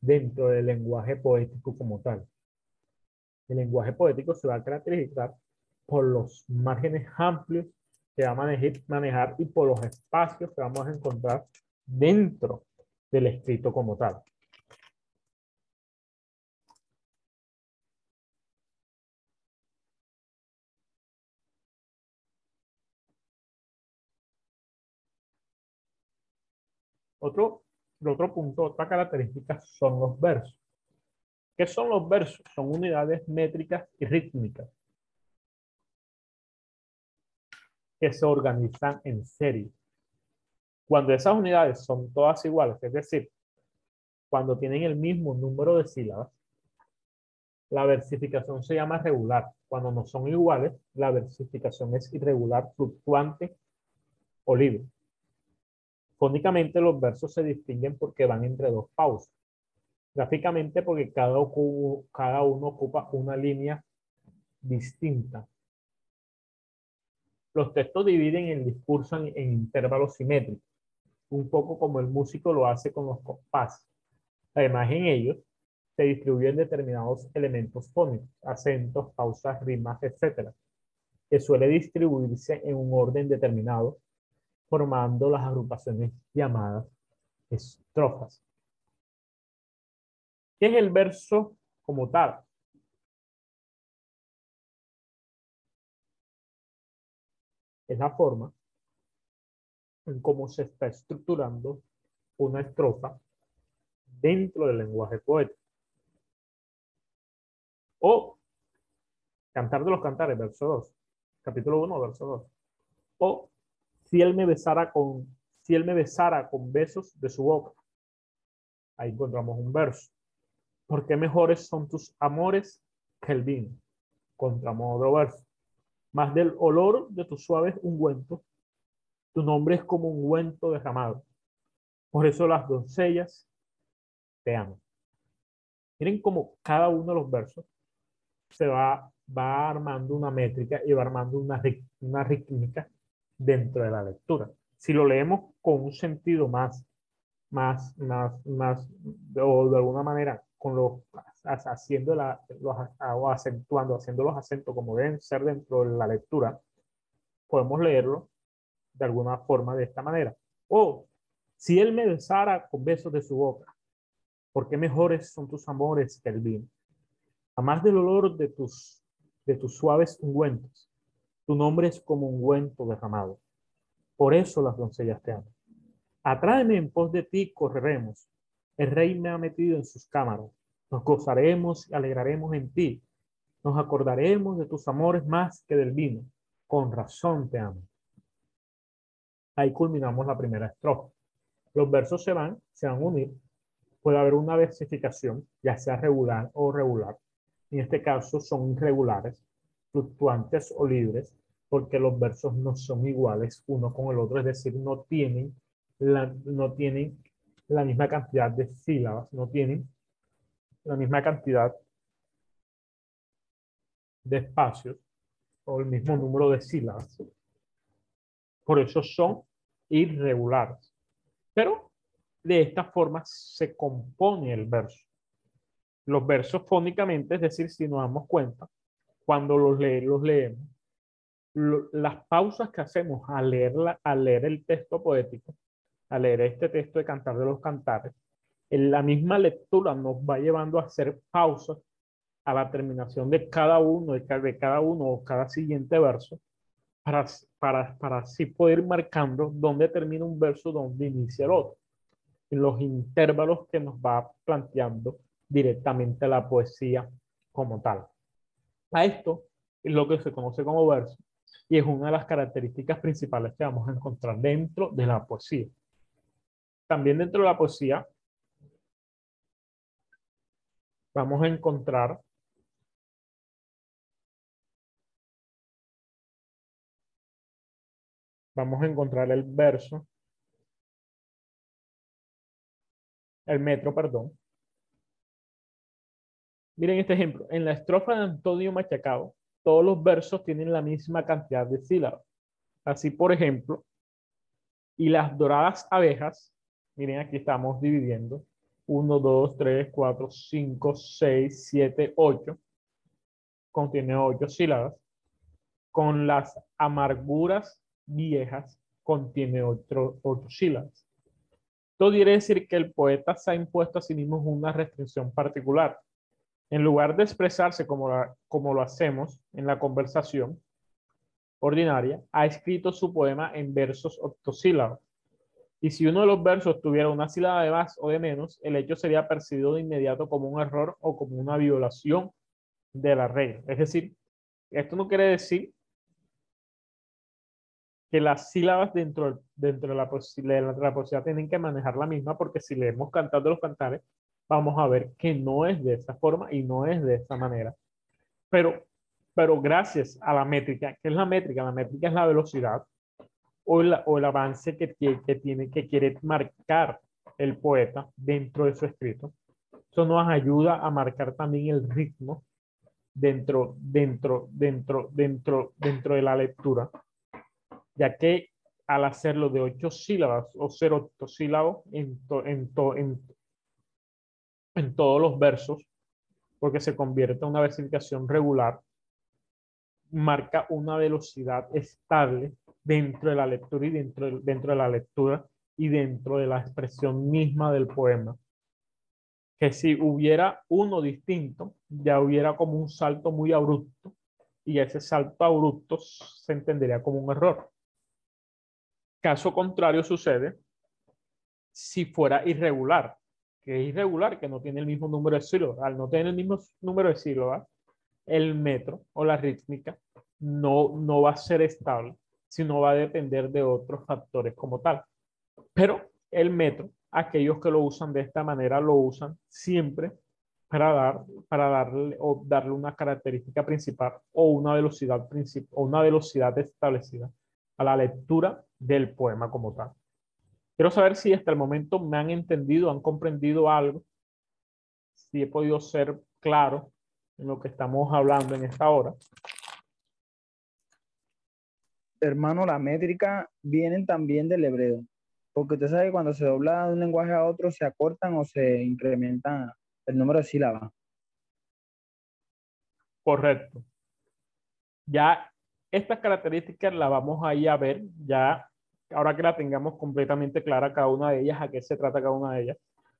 Speaker 2: dentro del lenguaje poético como tal. El lenguaje poético se va a caracterizar por los márgenes amplios que va a manejar, manejar y por los espacios que vamos a encontrar dentro del escrito como tal. Otro, otro punto, otra característica son los versos. ¿Qué son los versos? Son unidades métricas y rítmicas que se organizan en serie. Cuando esas unidades son todas iguales, es decir, cuando tienen el mismo número de sílabas, la versificación se llama regular. Cuando no son iguales, la versificación es irregular, fluctuante o libre. Fónicamente los versos se distinguen porque van entre dos pausas. Gráficamente porque cada, cada uno ocupa una línea distinta. Los textos dividen el discurso en, en intervalos simétricos, un poco como el músico lo hace con los compases. Además, en ellos se distribuyen determinados elementos fónicos, acentos, pausas, rimas, etc., que suele distribuirse en un orden determinado formando las agrupaciones llamadas estrofas. ¿Qué es el verso como tal? Es la forma en cómo se está estructurando una estrofa dentro del lenguaje poético. O Cantar de los Cantares, verso 2, capítulo 1, verso 2. O si él me besara con, si él me besara con besos de su boca. Ahí encontramos un verso. Porque mejores son tus amores que el vino. Encontramos otro verso. Más del olor de tus suaves ungüentos, tu nombre es como un ungüento derramado. Por eso las doncellas te aman. Miren cómo cada uno de los versos se va, va armando una métrica y va armando una, una rítmica dentro de la lectura. Si lo leemos con un sentido más, más, más, más, o de alguna manera, con los, haciendo la, los, o acentuando, haciendo los acentos como deben ser dentro de la lectura, podemos leerlo de alguna forma de esta manera. O si él me besara con besos de su boca, porque mejores son tus amores que el vino. A más del olor de tus, de tus suaves ungüentos, tu nombre es como un ungüento derramado. Por eso las doncellas te aman. Atráeme en pos de ti, correremos. El rey me ha metido en sus cámaras. Nos gozaremos y alegraremos en ti. Nos acordaremos de tus amores más que del vino. Con razón te amo. Ahí culminamos la primera estrofa. Los versos se van, se van a unir. Puede haber una versificación, ya sea regular o regular. En este caso son irregulares, fluctuantes o libres, porque los versos no son iguales uno con el otro, es decir, no tienen la, no tienen la misma cantidad de sílabas, no tienen la misma cantidad de espacios o el mismo número de sílabas. Por eso son irregulares. Pero de esta forma se compone el verso. Los versos fónicamente, es decir, si nos damos cuenta, cuando los, leemos, las pausas que hacemos al leer, el texto poético, al leer este texto de Cantar de los Cantares, en la misma lectura nos va llevando a hacer pausas a la terminación de cada uno, de cada, uno o cada siguiente verso, para, para, para así poder ir marcando dónde termina un verso, dónde inicia el otro, en los intervalos que nos va planteando directamente la poesía como tal. A esto es lo que se conoce como verso y es una de las características principales que vamos a encontrar dentro de la poesía. También dentro de la poesía vamos a encontrar vamos a encontrar el verso, el metro, perdón. Miren este ejemplo. En la estrofa de Antonio Machacao, todos los versos tienen la misma cantidad de sílabas. Así, por ejemplo, y las doradas abejas, miren, aquí estamos dividiendo. 1, 2, 3, 4, 5, 6, 7, 8. Contiene 8 sílabas. Con las amarguras viejas contiene 8 sílabas. Esto quiere decir que el poeta se ha impuesto a sí mismo una restricción particular. En lugar de expresarse como, como lo hacemos en la conversación ordinaria, ha escrito su poema en versos octosílabos. Y si uno de los versos tuviera una sílaba de más o de menos, el hecho sería percibido de inmediato como un error o como una violación de la regla. Es decir, esto no quiere decir que las sílabas dentro, dentro de, la, de la poesía tienen que manejar la misma, porque si leemos cantando los cantares, vamos a ver que no es de esa forma y no es de esa manera. Pero, pero gracias a la métrica, ¿qué es la métrica? La métrica es la velocidad o, o el avance que, que, tiene, que quiere marcar el poeta dentro de su escrito. Eso nos ayuda a marcar también el ritmo dentro, dentro, dentro, dentro, dentro de la lectura ya que al hacerlo de ocho sílabas o ser octosílabos en, en, en, en todos los versos, porque se convierte en una versificación regular, marca una velocidad estable dentro de la lectura y dentro, dentro de la lectura y dentro de la expresión misma del poema. Que si hubiera uno distinto, ya hubiera como un salto muy abrupto y ese salto abrupto se entendería como un error. Caso contrario sucede si fuera irregular, que es irregular, que no tiene el mismo número de sílabas. Al no tener el mismo número de sílabas, el metro o la rítmica no, no va a ser estable, sino va a depender de otros factores como tal. Pero el metro, aquellos que lo usan de esta manera, lo usan siempre para, dar, para darle, o darle una característica principal o una velocidad, o una velocidad establecida a la lectura del poema como tal. Quiero saber si hasta el momento me han entendido, han comprendido algo, si he podido ser claro en lo que estamos hablando en esta hora.
Speaker 3: Hermano, la métrica vienen también del hebreo, porque usted sabe que cuando se dobla de un lenguaje a otro se acortan o se incrementan el número de sílabas.
Speaker 2: Correcto. Ya estas características las vamos a ir a ver ya, ahora que la tengamos completamente clara cada una de ellas, a qué se trata cada una de ellas,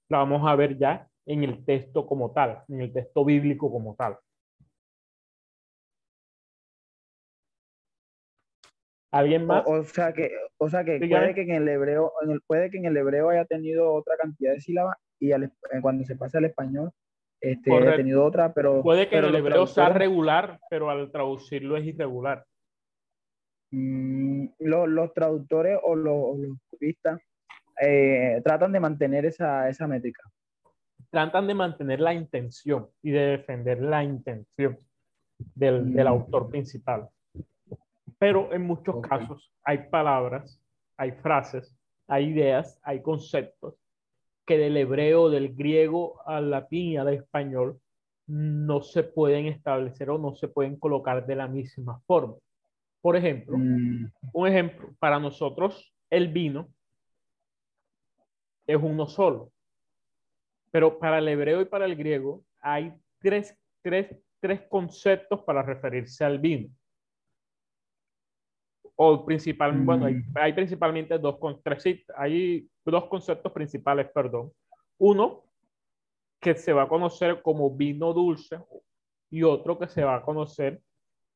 Speaker 2: la vamos a ver ya en el texto como tal, en el texto bíblico como tal. ¿Alguien más?
Speaker 3: O, sea que, o sea que puede que en el hebreo, en el, puede que en el hebreo haya tenido otra cantidad de sílabas y al, cuando se pasa al español este, haya tenido otra, pero
Speaker 2: puede que en el hebreo sea regular, pero al traducirlo es irregular.
Speaker 3: Mm, los, traductores o los, los eh, tratan de mantener esa, esa métrica.
Speaker 2: Tratan de mantener la intención y de defender la intención del, del mm. autor principal. Pero en muchos casos hay palabras, hay frases, hay ideas, hay conceptos que del hebreo, del griego al latín y al español no se pueden establecer o no se pueden colocar de la misma forma. Por ejemplo, mm. un ejemplo, para nosotros el vino es uno solo, pero para el hebreo y para el griego hay tres, tres, tres conceptos para referirse al vino. O principalmente, bueno, hay, mm. hay, principalmente dos, tres, hay dos conceptos principales, perdón. Uno, que se va a conocer como vino dulce y otro que se va a conocer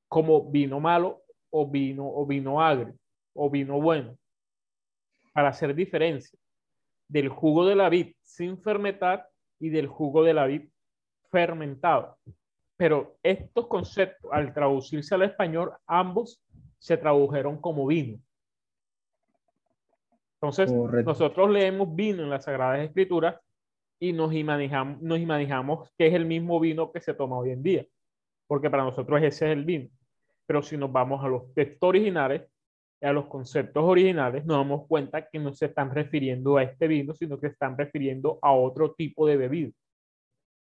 Speaker 2: como vino malo o vino, o vino agrio, o vino bueno, para hacer diferencia del jugo de la vid sin fermentar y del jugo de la vid fermentado. pero estos conceptos, al traducirse al español, ambos se tradujeron como vino. Entonces,
Speaker 3: Correcto.
Speaker 2: nosotros leemos vino en las Sagradas Escrituras y nos imaginamos, nos imaginamos que es el mismo vino que se toma hoy en día, porque para nosotros ese es el vino. Pero si nos vamos a los textos originales, a los conceptos originales, nos damos cuenta que no se están refiriendo a este vino, sino que están refiriendo a otro tipo de bebida.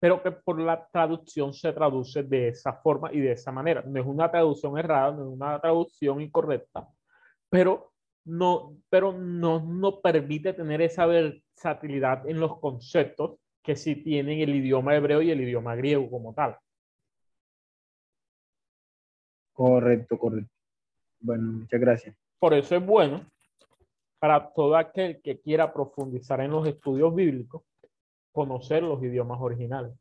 Speaker 2: Pero que por la traducción se traduce de esa forma y de esa manera. No es una traducción errada, no es una traducción incorrecta, pero no, pero no nos permite tener esa versatilidad en los conceptos que sí tienen el idioma hebreo y el idioma griego como tal.
Speaker 3: Correcto, correcto. Bueno, muchas gracias.
Speaker 2: Por eso es bueno para todo aquel que quiera profundizar en los estudios bíblicos, conocer los idiomas originales.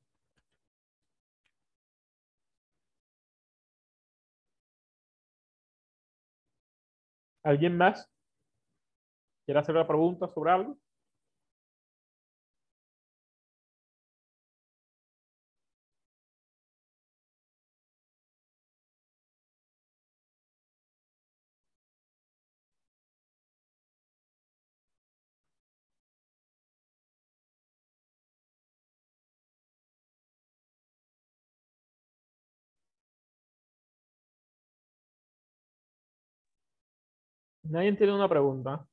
Speaker 2: ¿Alguien más quiere hacer una pregunta sobre algo? Nadie tiene una pregunta.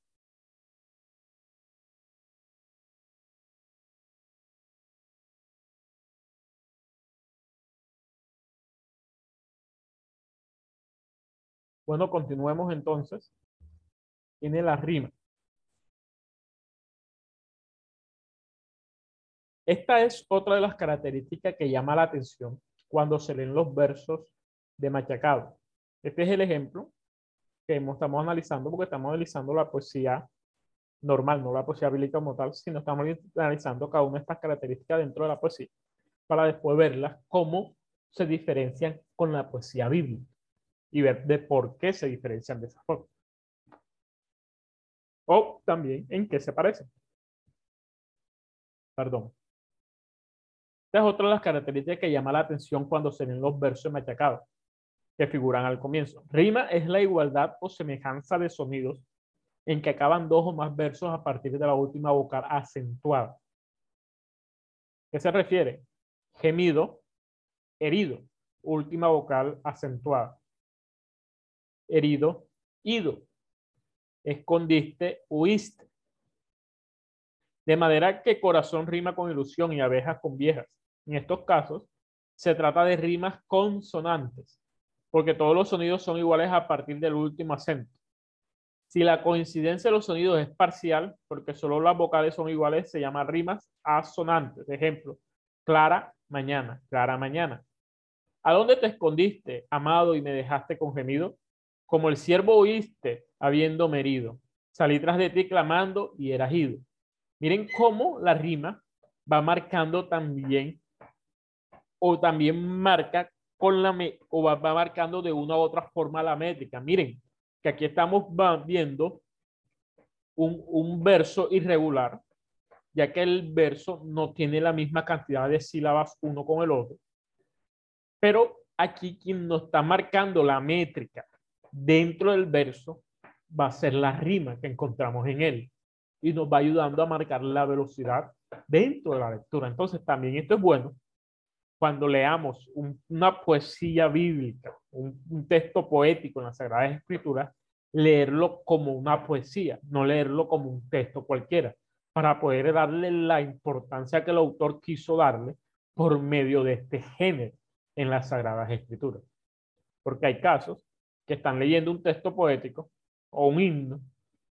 Speaker 2: Bueno, continuemos entonces. Tiene la rima. Esta es otra de las características que llama la atención cuando se leen los versos de Machacado. Este es el ejemplo que estamos analizando porque estamos analizando la poesía normal, no la poesía bíblica como tal, sino estamos analizando cada una de estas características dentro de la poesía para después verlas cómo se diferencian con la poesía bíblica y ver de por qué se diferencian de esa forma. O también en qué se parecen. Perdón. Esta es otra de las características que llama la atención cuando se ven los versos machacados que figuran al comienzo. Rima es la igualdad o semejanza de sonidos en que acaban dos o más versos a partir de la última vocal acentuada. ¿Qué se refiere? Gemido, herido, última vocal acentuada. Herido, ido. Escondiste, huiste. De manera que corazón rima con ilusión y abejas con viejas. En estos casos, se trata de rimas consonantes, porque todos los sonidos son iguales a partir del último acento. Si la coincidencia de los sonidos es parcial, porque solo las vocales son iguales, se llama rimas asonantes. Ejemplo, clara, mañana, clara, mañana. ¿A dónde te escondiste, amado, y me dejaste con gemido? Como el siervo oíste, habiendo herido. Salí tras de ti clamando y eras ido. Miren cómo la rima va marcando también, o también marca o va, va marcando de una u otra forma la métrica. Miren, que aquí estamos viendo un, un, verso irregular, ya que el verso no tiene la misma cantidad de sílabas uno con el otro. Pero aquí quien nos está marcando la métrica dentro del verso va a ser la rima que encontramos en él y nos va ayudando a marcar la velocidad dentro de la lectura. Entonces también esto es bueno cuando leamos un, una poesía bíblica, un, un, texto poético en las Sagradas Escrituras, leerlo como una poesía, no leerlo como un texto cualquiera, para poder darle la importancia que el autor quiso darle por medio de este género en las Sagradas Escrituras. Porque hay casos que están leyendo un texto poético o un himno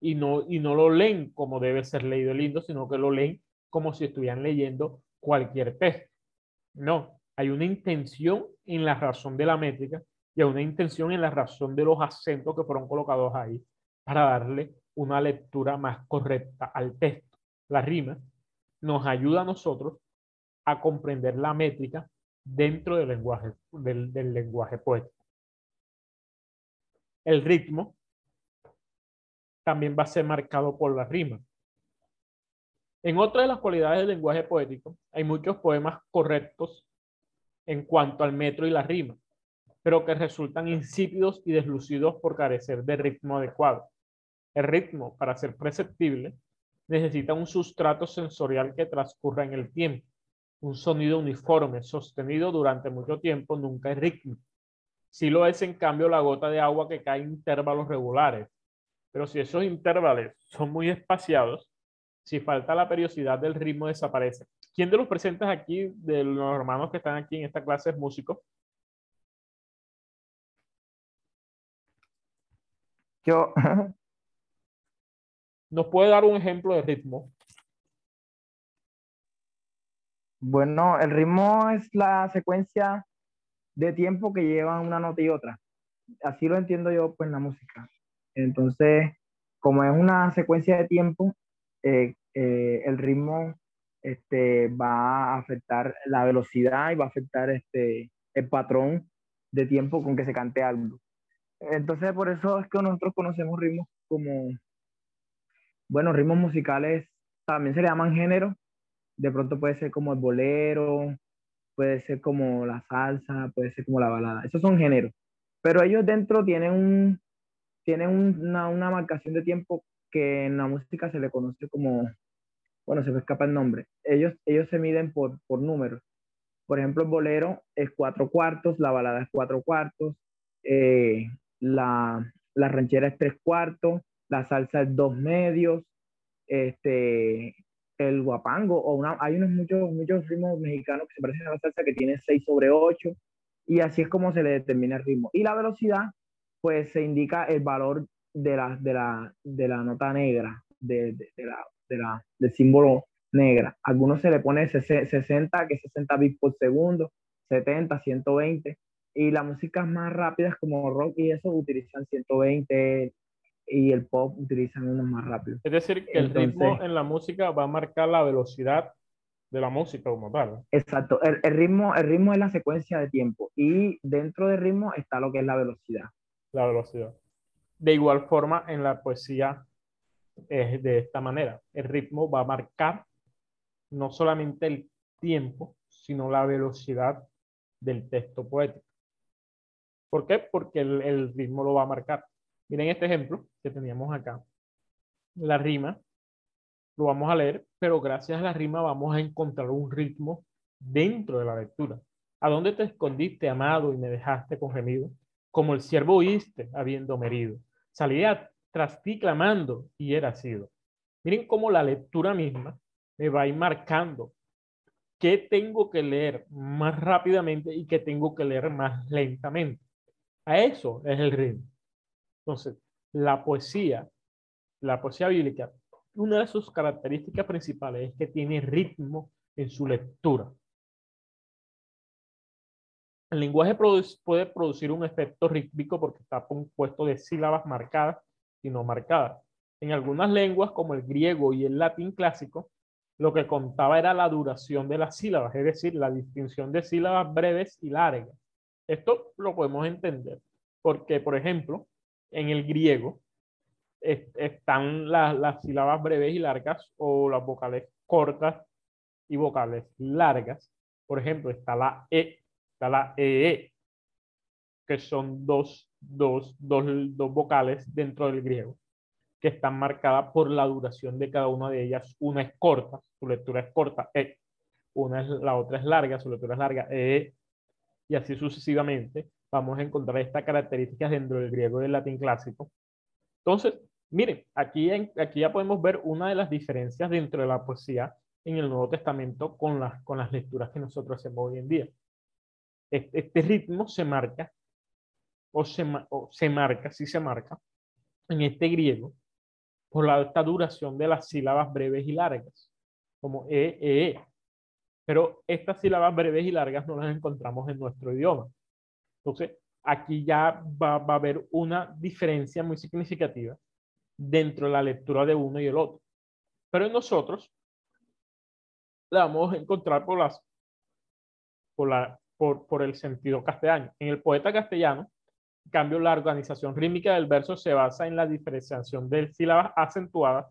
Speaker 2: y no, y no lo leen como debe ser leído el himno, sino que lo leen como si estuvieran leyendo cualquier texto. No, hay una intención en la razón de la métrica y hay una intención en la razón de los acentos que fueron colocados ahí para darle una lectura más correcta al texto. La rima nos ayuda a nosotros a comprender la métrica dentro del lenguaje, del, del lenguaje poético. El ritmo también va a ser marcado por la rima. En otra de las cualidades del lenguaje poético, hay muchos poemas correctos en cuanto al metro y la rima, pero que resultan insípidos y deslucidos por carecer de ritmo adecuado. El ritmo, para ser perceptible, necesita un sustrato sensorial que transcurra en el tiempo. Un sonido uniforme, sostenido durante mucho tiempo, nunca es ritmo. Si lo es, en cambio, la gota de agua que cae en intervalos regulares. Pero si esos intervalos son muy espaciados, si falta la periodicidad del ritmo, desaparece. ¿Quién de los presentes aquí, de los hermanos que están aquí en esta clase, es músico?
Speaker 3: Yo,
Speaker 2: ¿Nos puede dar un ejemplo de ritmo?
Speaker 3: bueno, el ritmo es la secuencia de tiempo que llevan una nota y otra. Así lo entiendo yo, pues, en la música. Entonces, como es una secuencia de tiempo, eh, eh, el ritmo este, va a afectar la velocidad y va a afectar este, el patrón de tiempo con que se cante algo. Entonces, por eso es que nosotros conocemos ritmos como, bueno, ritmos musicales también se le llaman género. De pronto puede ser como el bolero, puede ser como la salsa, puede ser como la balada. Esos son géneros. Pero ellos dentro tienen, un, tienen una, una marcación de tiempo que en la música se le conoce como, bueno, se me escapa el nombre. Ellos, ellos se miden por, por números. Por ejemplo, el bolero es cuatro cuartos, la balada es cuatro cuartos, eh, la, la ranchera es tres cuartos, la salsa es dos medios, este, el guapango, o una, hay unos muchos, muchos ritmos mexicanos que se parecen a la salsa que tienen 6 sobre 8, y así es como se le determina el ritmo. Y la velocidad, pues se indica el valor de la, de la, de la nota negra, de, de, de la, de la, del símbolo negra. Algunos se le pone 60, que es 60 bits por segundo, 70, 120, y las músicas más rápidas como rock y eso utilizan 120 y el pop utilizan unos más rápidos.
Speaker 2: Es decir, que el
Speaker 3: Entonces-
Speaker 2: ritmo en la música va a marcar la velocidad de la música como tal.
Speaker 3: Exacto, el, el ritmo, el ritmo es la secuencia de tiempo y dentro del ritmo está lo que es la velocidad.
Speaker 2: la velocidad. De igual forma, en la poesía es de esta manera. El ritmo va a marcar no solamente el tiempo, sino la velocidad del texto poético. ¿Por qué? Porque el, ritmo lo va a marcar. Miren este ejemplo que teníamos acá. La rima, lo vamos a leer, pero gracias a la rima vamos a encontrar un ritmo dentro de la lectura. ¿A dónde te escondiste, amado, y me dejaste con gemido? como el siervo oíste, habiendo merido. Salía tras ti clamando y era sido. Miren cómo la lectura misma me va a ir marcando qué tengo que leer más rápidamente y qué tengo que leer más lentamente. A eso es el ritmo. Entonces, la poesía, la poesía bíblica, una de sus características principales es que tiene ritmo en su lectura. El lenguaje puede producir un efecto rítmico porque está compuesto de sílabas marcadas y no marcadas. En algunas lenguas, como el griego y el latín clásico, lo que contaba era la duración de las sílabas, es decir, la distinción de sílabas breves y largas. Esto lo podemos entender porque, por ejemplo, en el griego es- están la- las sílabas breves y largas o las vocales cortas y vocales largas. Por ejemplo, está la E está la EE, que son dos, dos, dos, dos vocales dentro del griego, que están marcadas por la duración de cada una de ellas. Una es corta, su lectura es corta, E. Una es, la otra es larga, su lectura es larga, EE. Y así sucesivamente vamos a encontrar estas características dentro del griego y del latín clásico. Entonces, miren, aquí, en- aquí ya podemos ver una de las diferencias dentro de la poesía en el Nuevo Testamento con las, con las lecturas que nosotros hacemos hoy en día este, este ritmo se marca, o se, o se marca, sí se marca, en este griego, por la alta duración de las sílabas breves y largas, como e, e, e. Pero estas sílabas breves y largas no las encontramos en nuestro idioma. Entonces, aquí ya va, va a haber una diferencia muy significativa dentro de la lectura de uno y el otro. Pero en nosotros la vamos a encontrar por las por, la, por, por el sentido castellano. En el poeta castellano, cambio, la organización rítmica del verso se basa en la diferenciación de sílabas acentuadas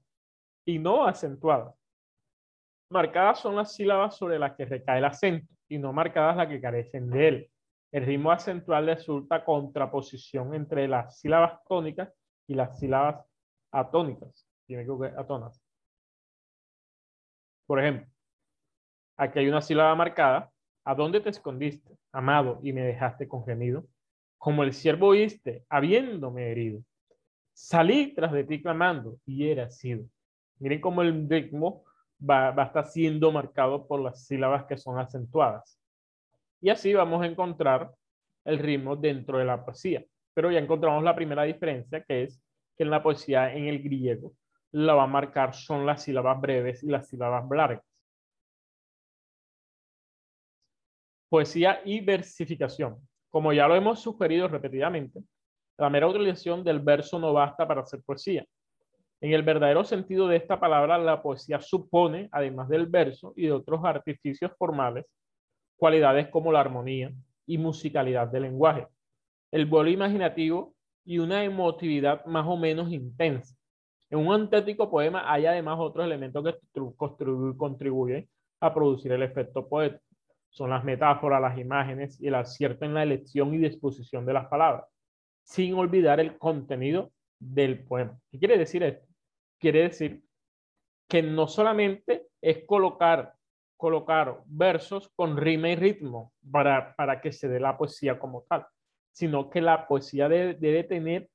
Speaker 2: y no acentuadas. Marcadas son las sílabas sobre las que recae el acento y no marcadas las que carecen de él. El ritmo acentual resulta contraposición entre las sílabas tónicas y las sílabas atónicas. Tiene que atonas. Por ejemplo, aquí hay una sílaba marcada. ¿A dónde te escondiste, amado, y me dejaste con gemido? Como el siervo oíste, habiéndome herido. Salí tras de ti clamando y era sido. Miren cómo el ritmo va, va a estar siendo marcado por las sílabas que son acentuadas. Y así vamos a encontrar el ritmo dentro de la poesía. Pero ya encontramos la primera diferencia, que es que en la poesía en el griego la va a marcar son las sílabas breves y las sílabas largas. Poesía y versificación. Como ya lo hemos sugerido repetidamente, la mera utilización del verso no basta para hacer poesía. En el verdadero sentido de esta palabra, la poesía supone, además del verso y de otros artificios formales, cualidades como la armonía y musicalidad del lenguaje, el vuelo imaginativo y una emotividad más o menos intensa. En un antético poema hay además otros elementos que contribuyen a producir el efecto poético. Son las metáforas, las imágenes y el acierto en la elección y disposición de las palabras, sin olvidar el contenido del poema. ¿Qué quiere decir esto? quiere decir que no solamente es colocar, colocar versos con rima y ritmo para, para que se dé la poesía como tal, sino que la poesía debe, debe tener,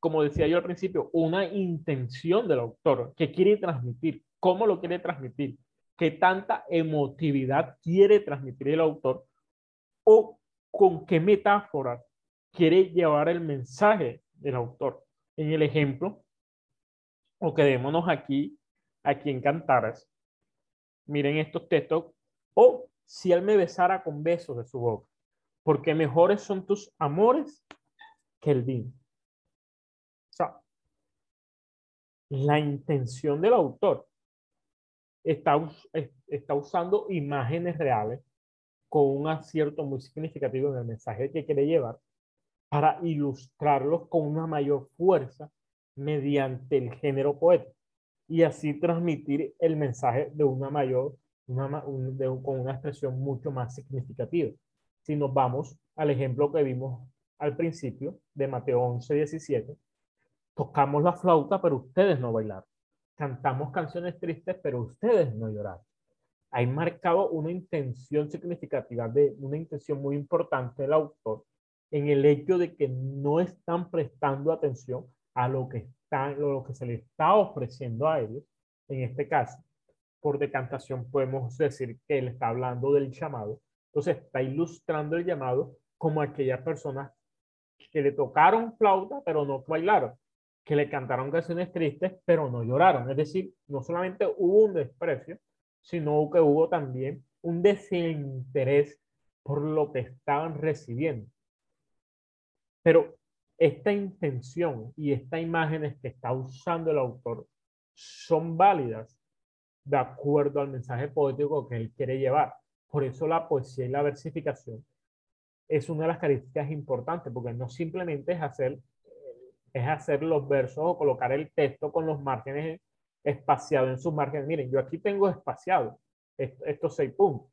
Speaker 2: como decía yo al principio, una intención del autor, que quiere transmitir, cómo lo quiere transmitir, qué tanta emotividad quiere transmitir el autor o con qué metáfora quiere llevar el mensaje del autor. En el ejemplo, o quedémonos aquí, aquí en Cantares. Miren estos textos. O si él me besara con besos de su boca, porque mejores son tus amores que el vino. O sea, la intención del autor está, está usando imágenes reales con un acierto muy significativo en el mensaje que quiere llevar para ilustrarlos con una mayor fuerza mediante el género poético y así transmitir el mensaje de una mayor, con una expresión mucho más significativa. Si nos vamos al ejemplo que vimos al principio de Mateo 11, 17, tocamos la flauta, pero ustedes no bailaron. Cantamos canciones tristes, pero ustedes no lloraron. Hay marcado una intención significativa, de una intención muy importante del autor en el hecho de que no están prestando atención a lo que, está, lo que se le está ofreciendo a ellos. En este caso, por decantación podemos decir que él está hablando del llamado. Entonces está ilustrando el llamado como aquellas personas que le tocaron flauta pero no bailaron, que le cantaron canciones tristes pero no lloraron. Es decir, no solamente hubo un desprecio, sino que hubo también un desinterés por lo que estaban recibiendo. Pero esta intención y estas imágenes que está usando el autor son válidas de acuerdo al mensaje poético que él quiere llevar. Por eso la poesía y la versificación es una de las características importantes, porque no simplemente es hacer, es hacer los versos o colocar el texto con los márgenes espaciados en sus márgenes. Miren, yo aquí tengo espaciado estos seis puntos,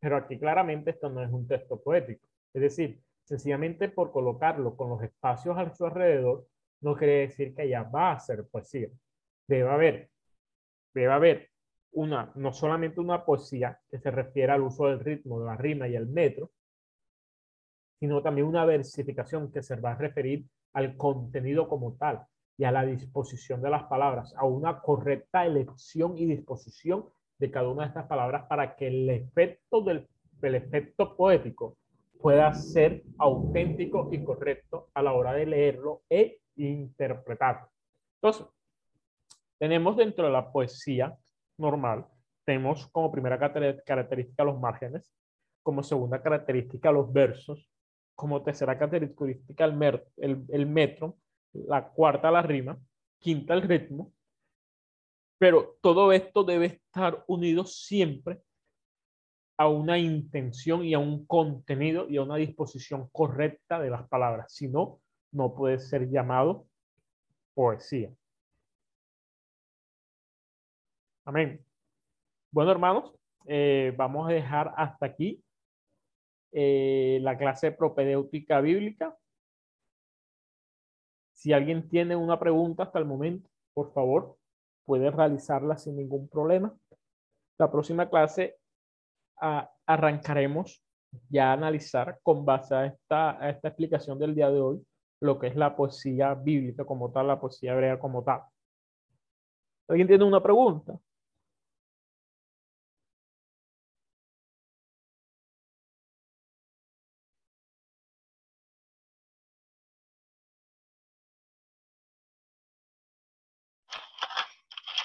Speaker 2: pero aquí claramente esto no es un texto poético. Es decir, sencillamente por colocarlo con los espacios a su alrededor, no quiere decir que ya va a ser poesía. Debe haber, debe haber una, no solamente una poesía que se refiere al uso del ritmo, de la rima y el metro, sino también una versificación que se va a referir al contenido como tal y a la disposición de las palabras, a una correcta elección y disposición de cada una de estas palabras para que el efecto del el efecto poético pueda ser auténtico y correcto a la hora de leerlo e interpretarlo. Entonces, tenemos dentro de la poesía normal, tenemos como primera característica los márgenes, como segunda característica los versos, como tercera característica el, el, el metro, la cuarta la rima, quinta el ritmo, pero todo esto debe estar unido siempre a una intención y a un contenido y a una disposición correcta de las palabras. Si no, no puede ser llamado poesía. Amén. Bueno, hermanos, eh, vamos a dejar hasta aquí eh, la clase propedéutica bíblica. Si alguien tiene una pregunta hasta el momento, por favor, puede realizarla sin ningún problema. La próxima clase arrancaremos ya a analizar con base a esta, a esta explicación del día de hoy lo que es la poesía bíblica como tal, la poesía hebrea como tal. ¿Alguien tiene una pregunta?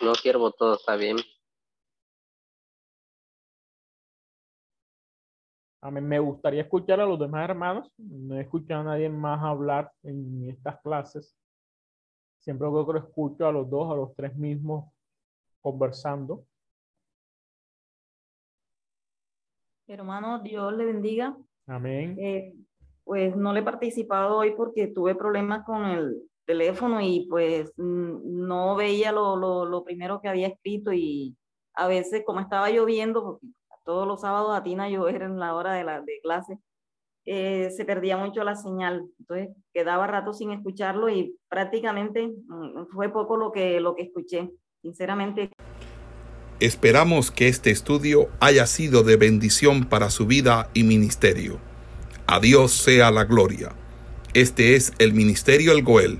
Speaker 5: No, siervo, todo está bien.
Speaker 2: A mí me gustaría escuchar a los demás hermanos. No he escuchado a nadie más hablar en estas clases. Siempre que lo escucho a los dos, a los tres mismos conversando.
Speaker 6: Hermano, Dios le bendiga.
Speaker 2: Amén.
Speaker 6: Eh, pues no le he participado hoy porque tuve problemas con el teléfono y pues no veía lo, lo, primero que había escrito y a veces como estaba lloviendo, porque todos los sábados atina llover en la hora de, la, de clase, eh, se perdía mucho la señal. Entonces quedaba rato sin escucharlo y prácticamente mm, fue poco lo que, lo que escuché. Sinceramente.
Speaker 1: Esperamos que este estudio haya sido de bendición para su vida y ministerio. A Dios sea la gloria. Este es el Ministerio El Goel,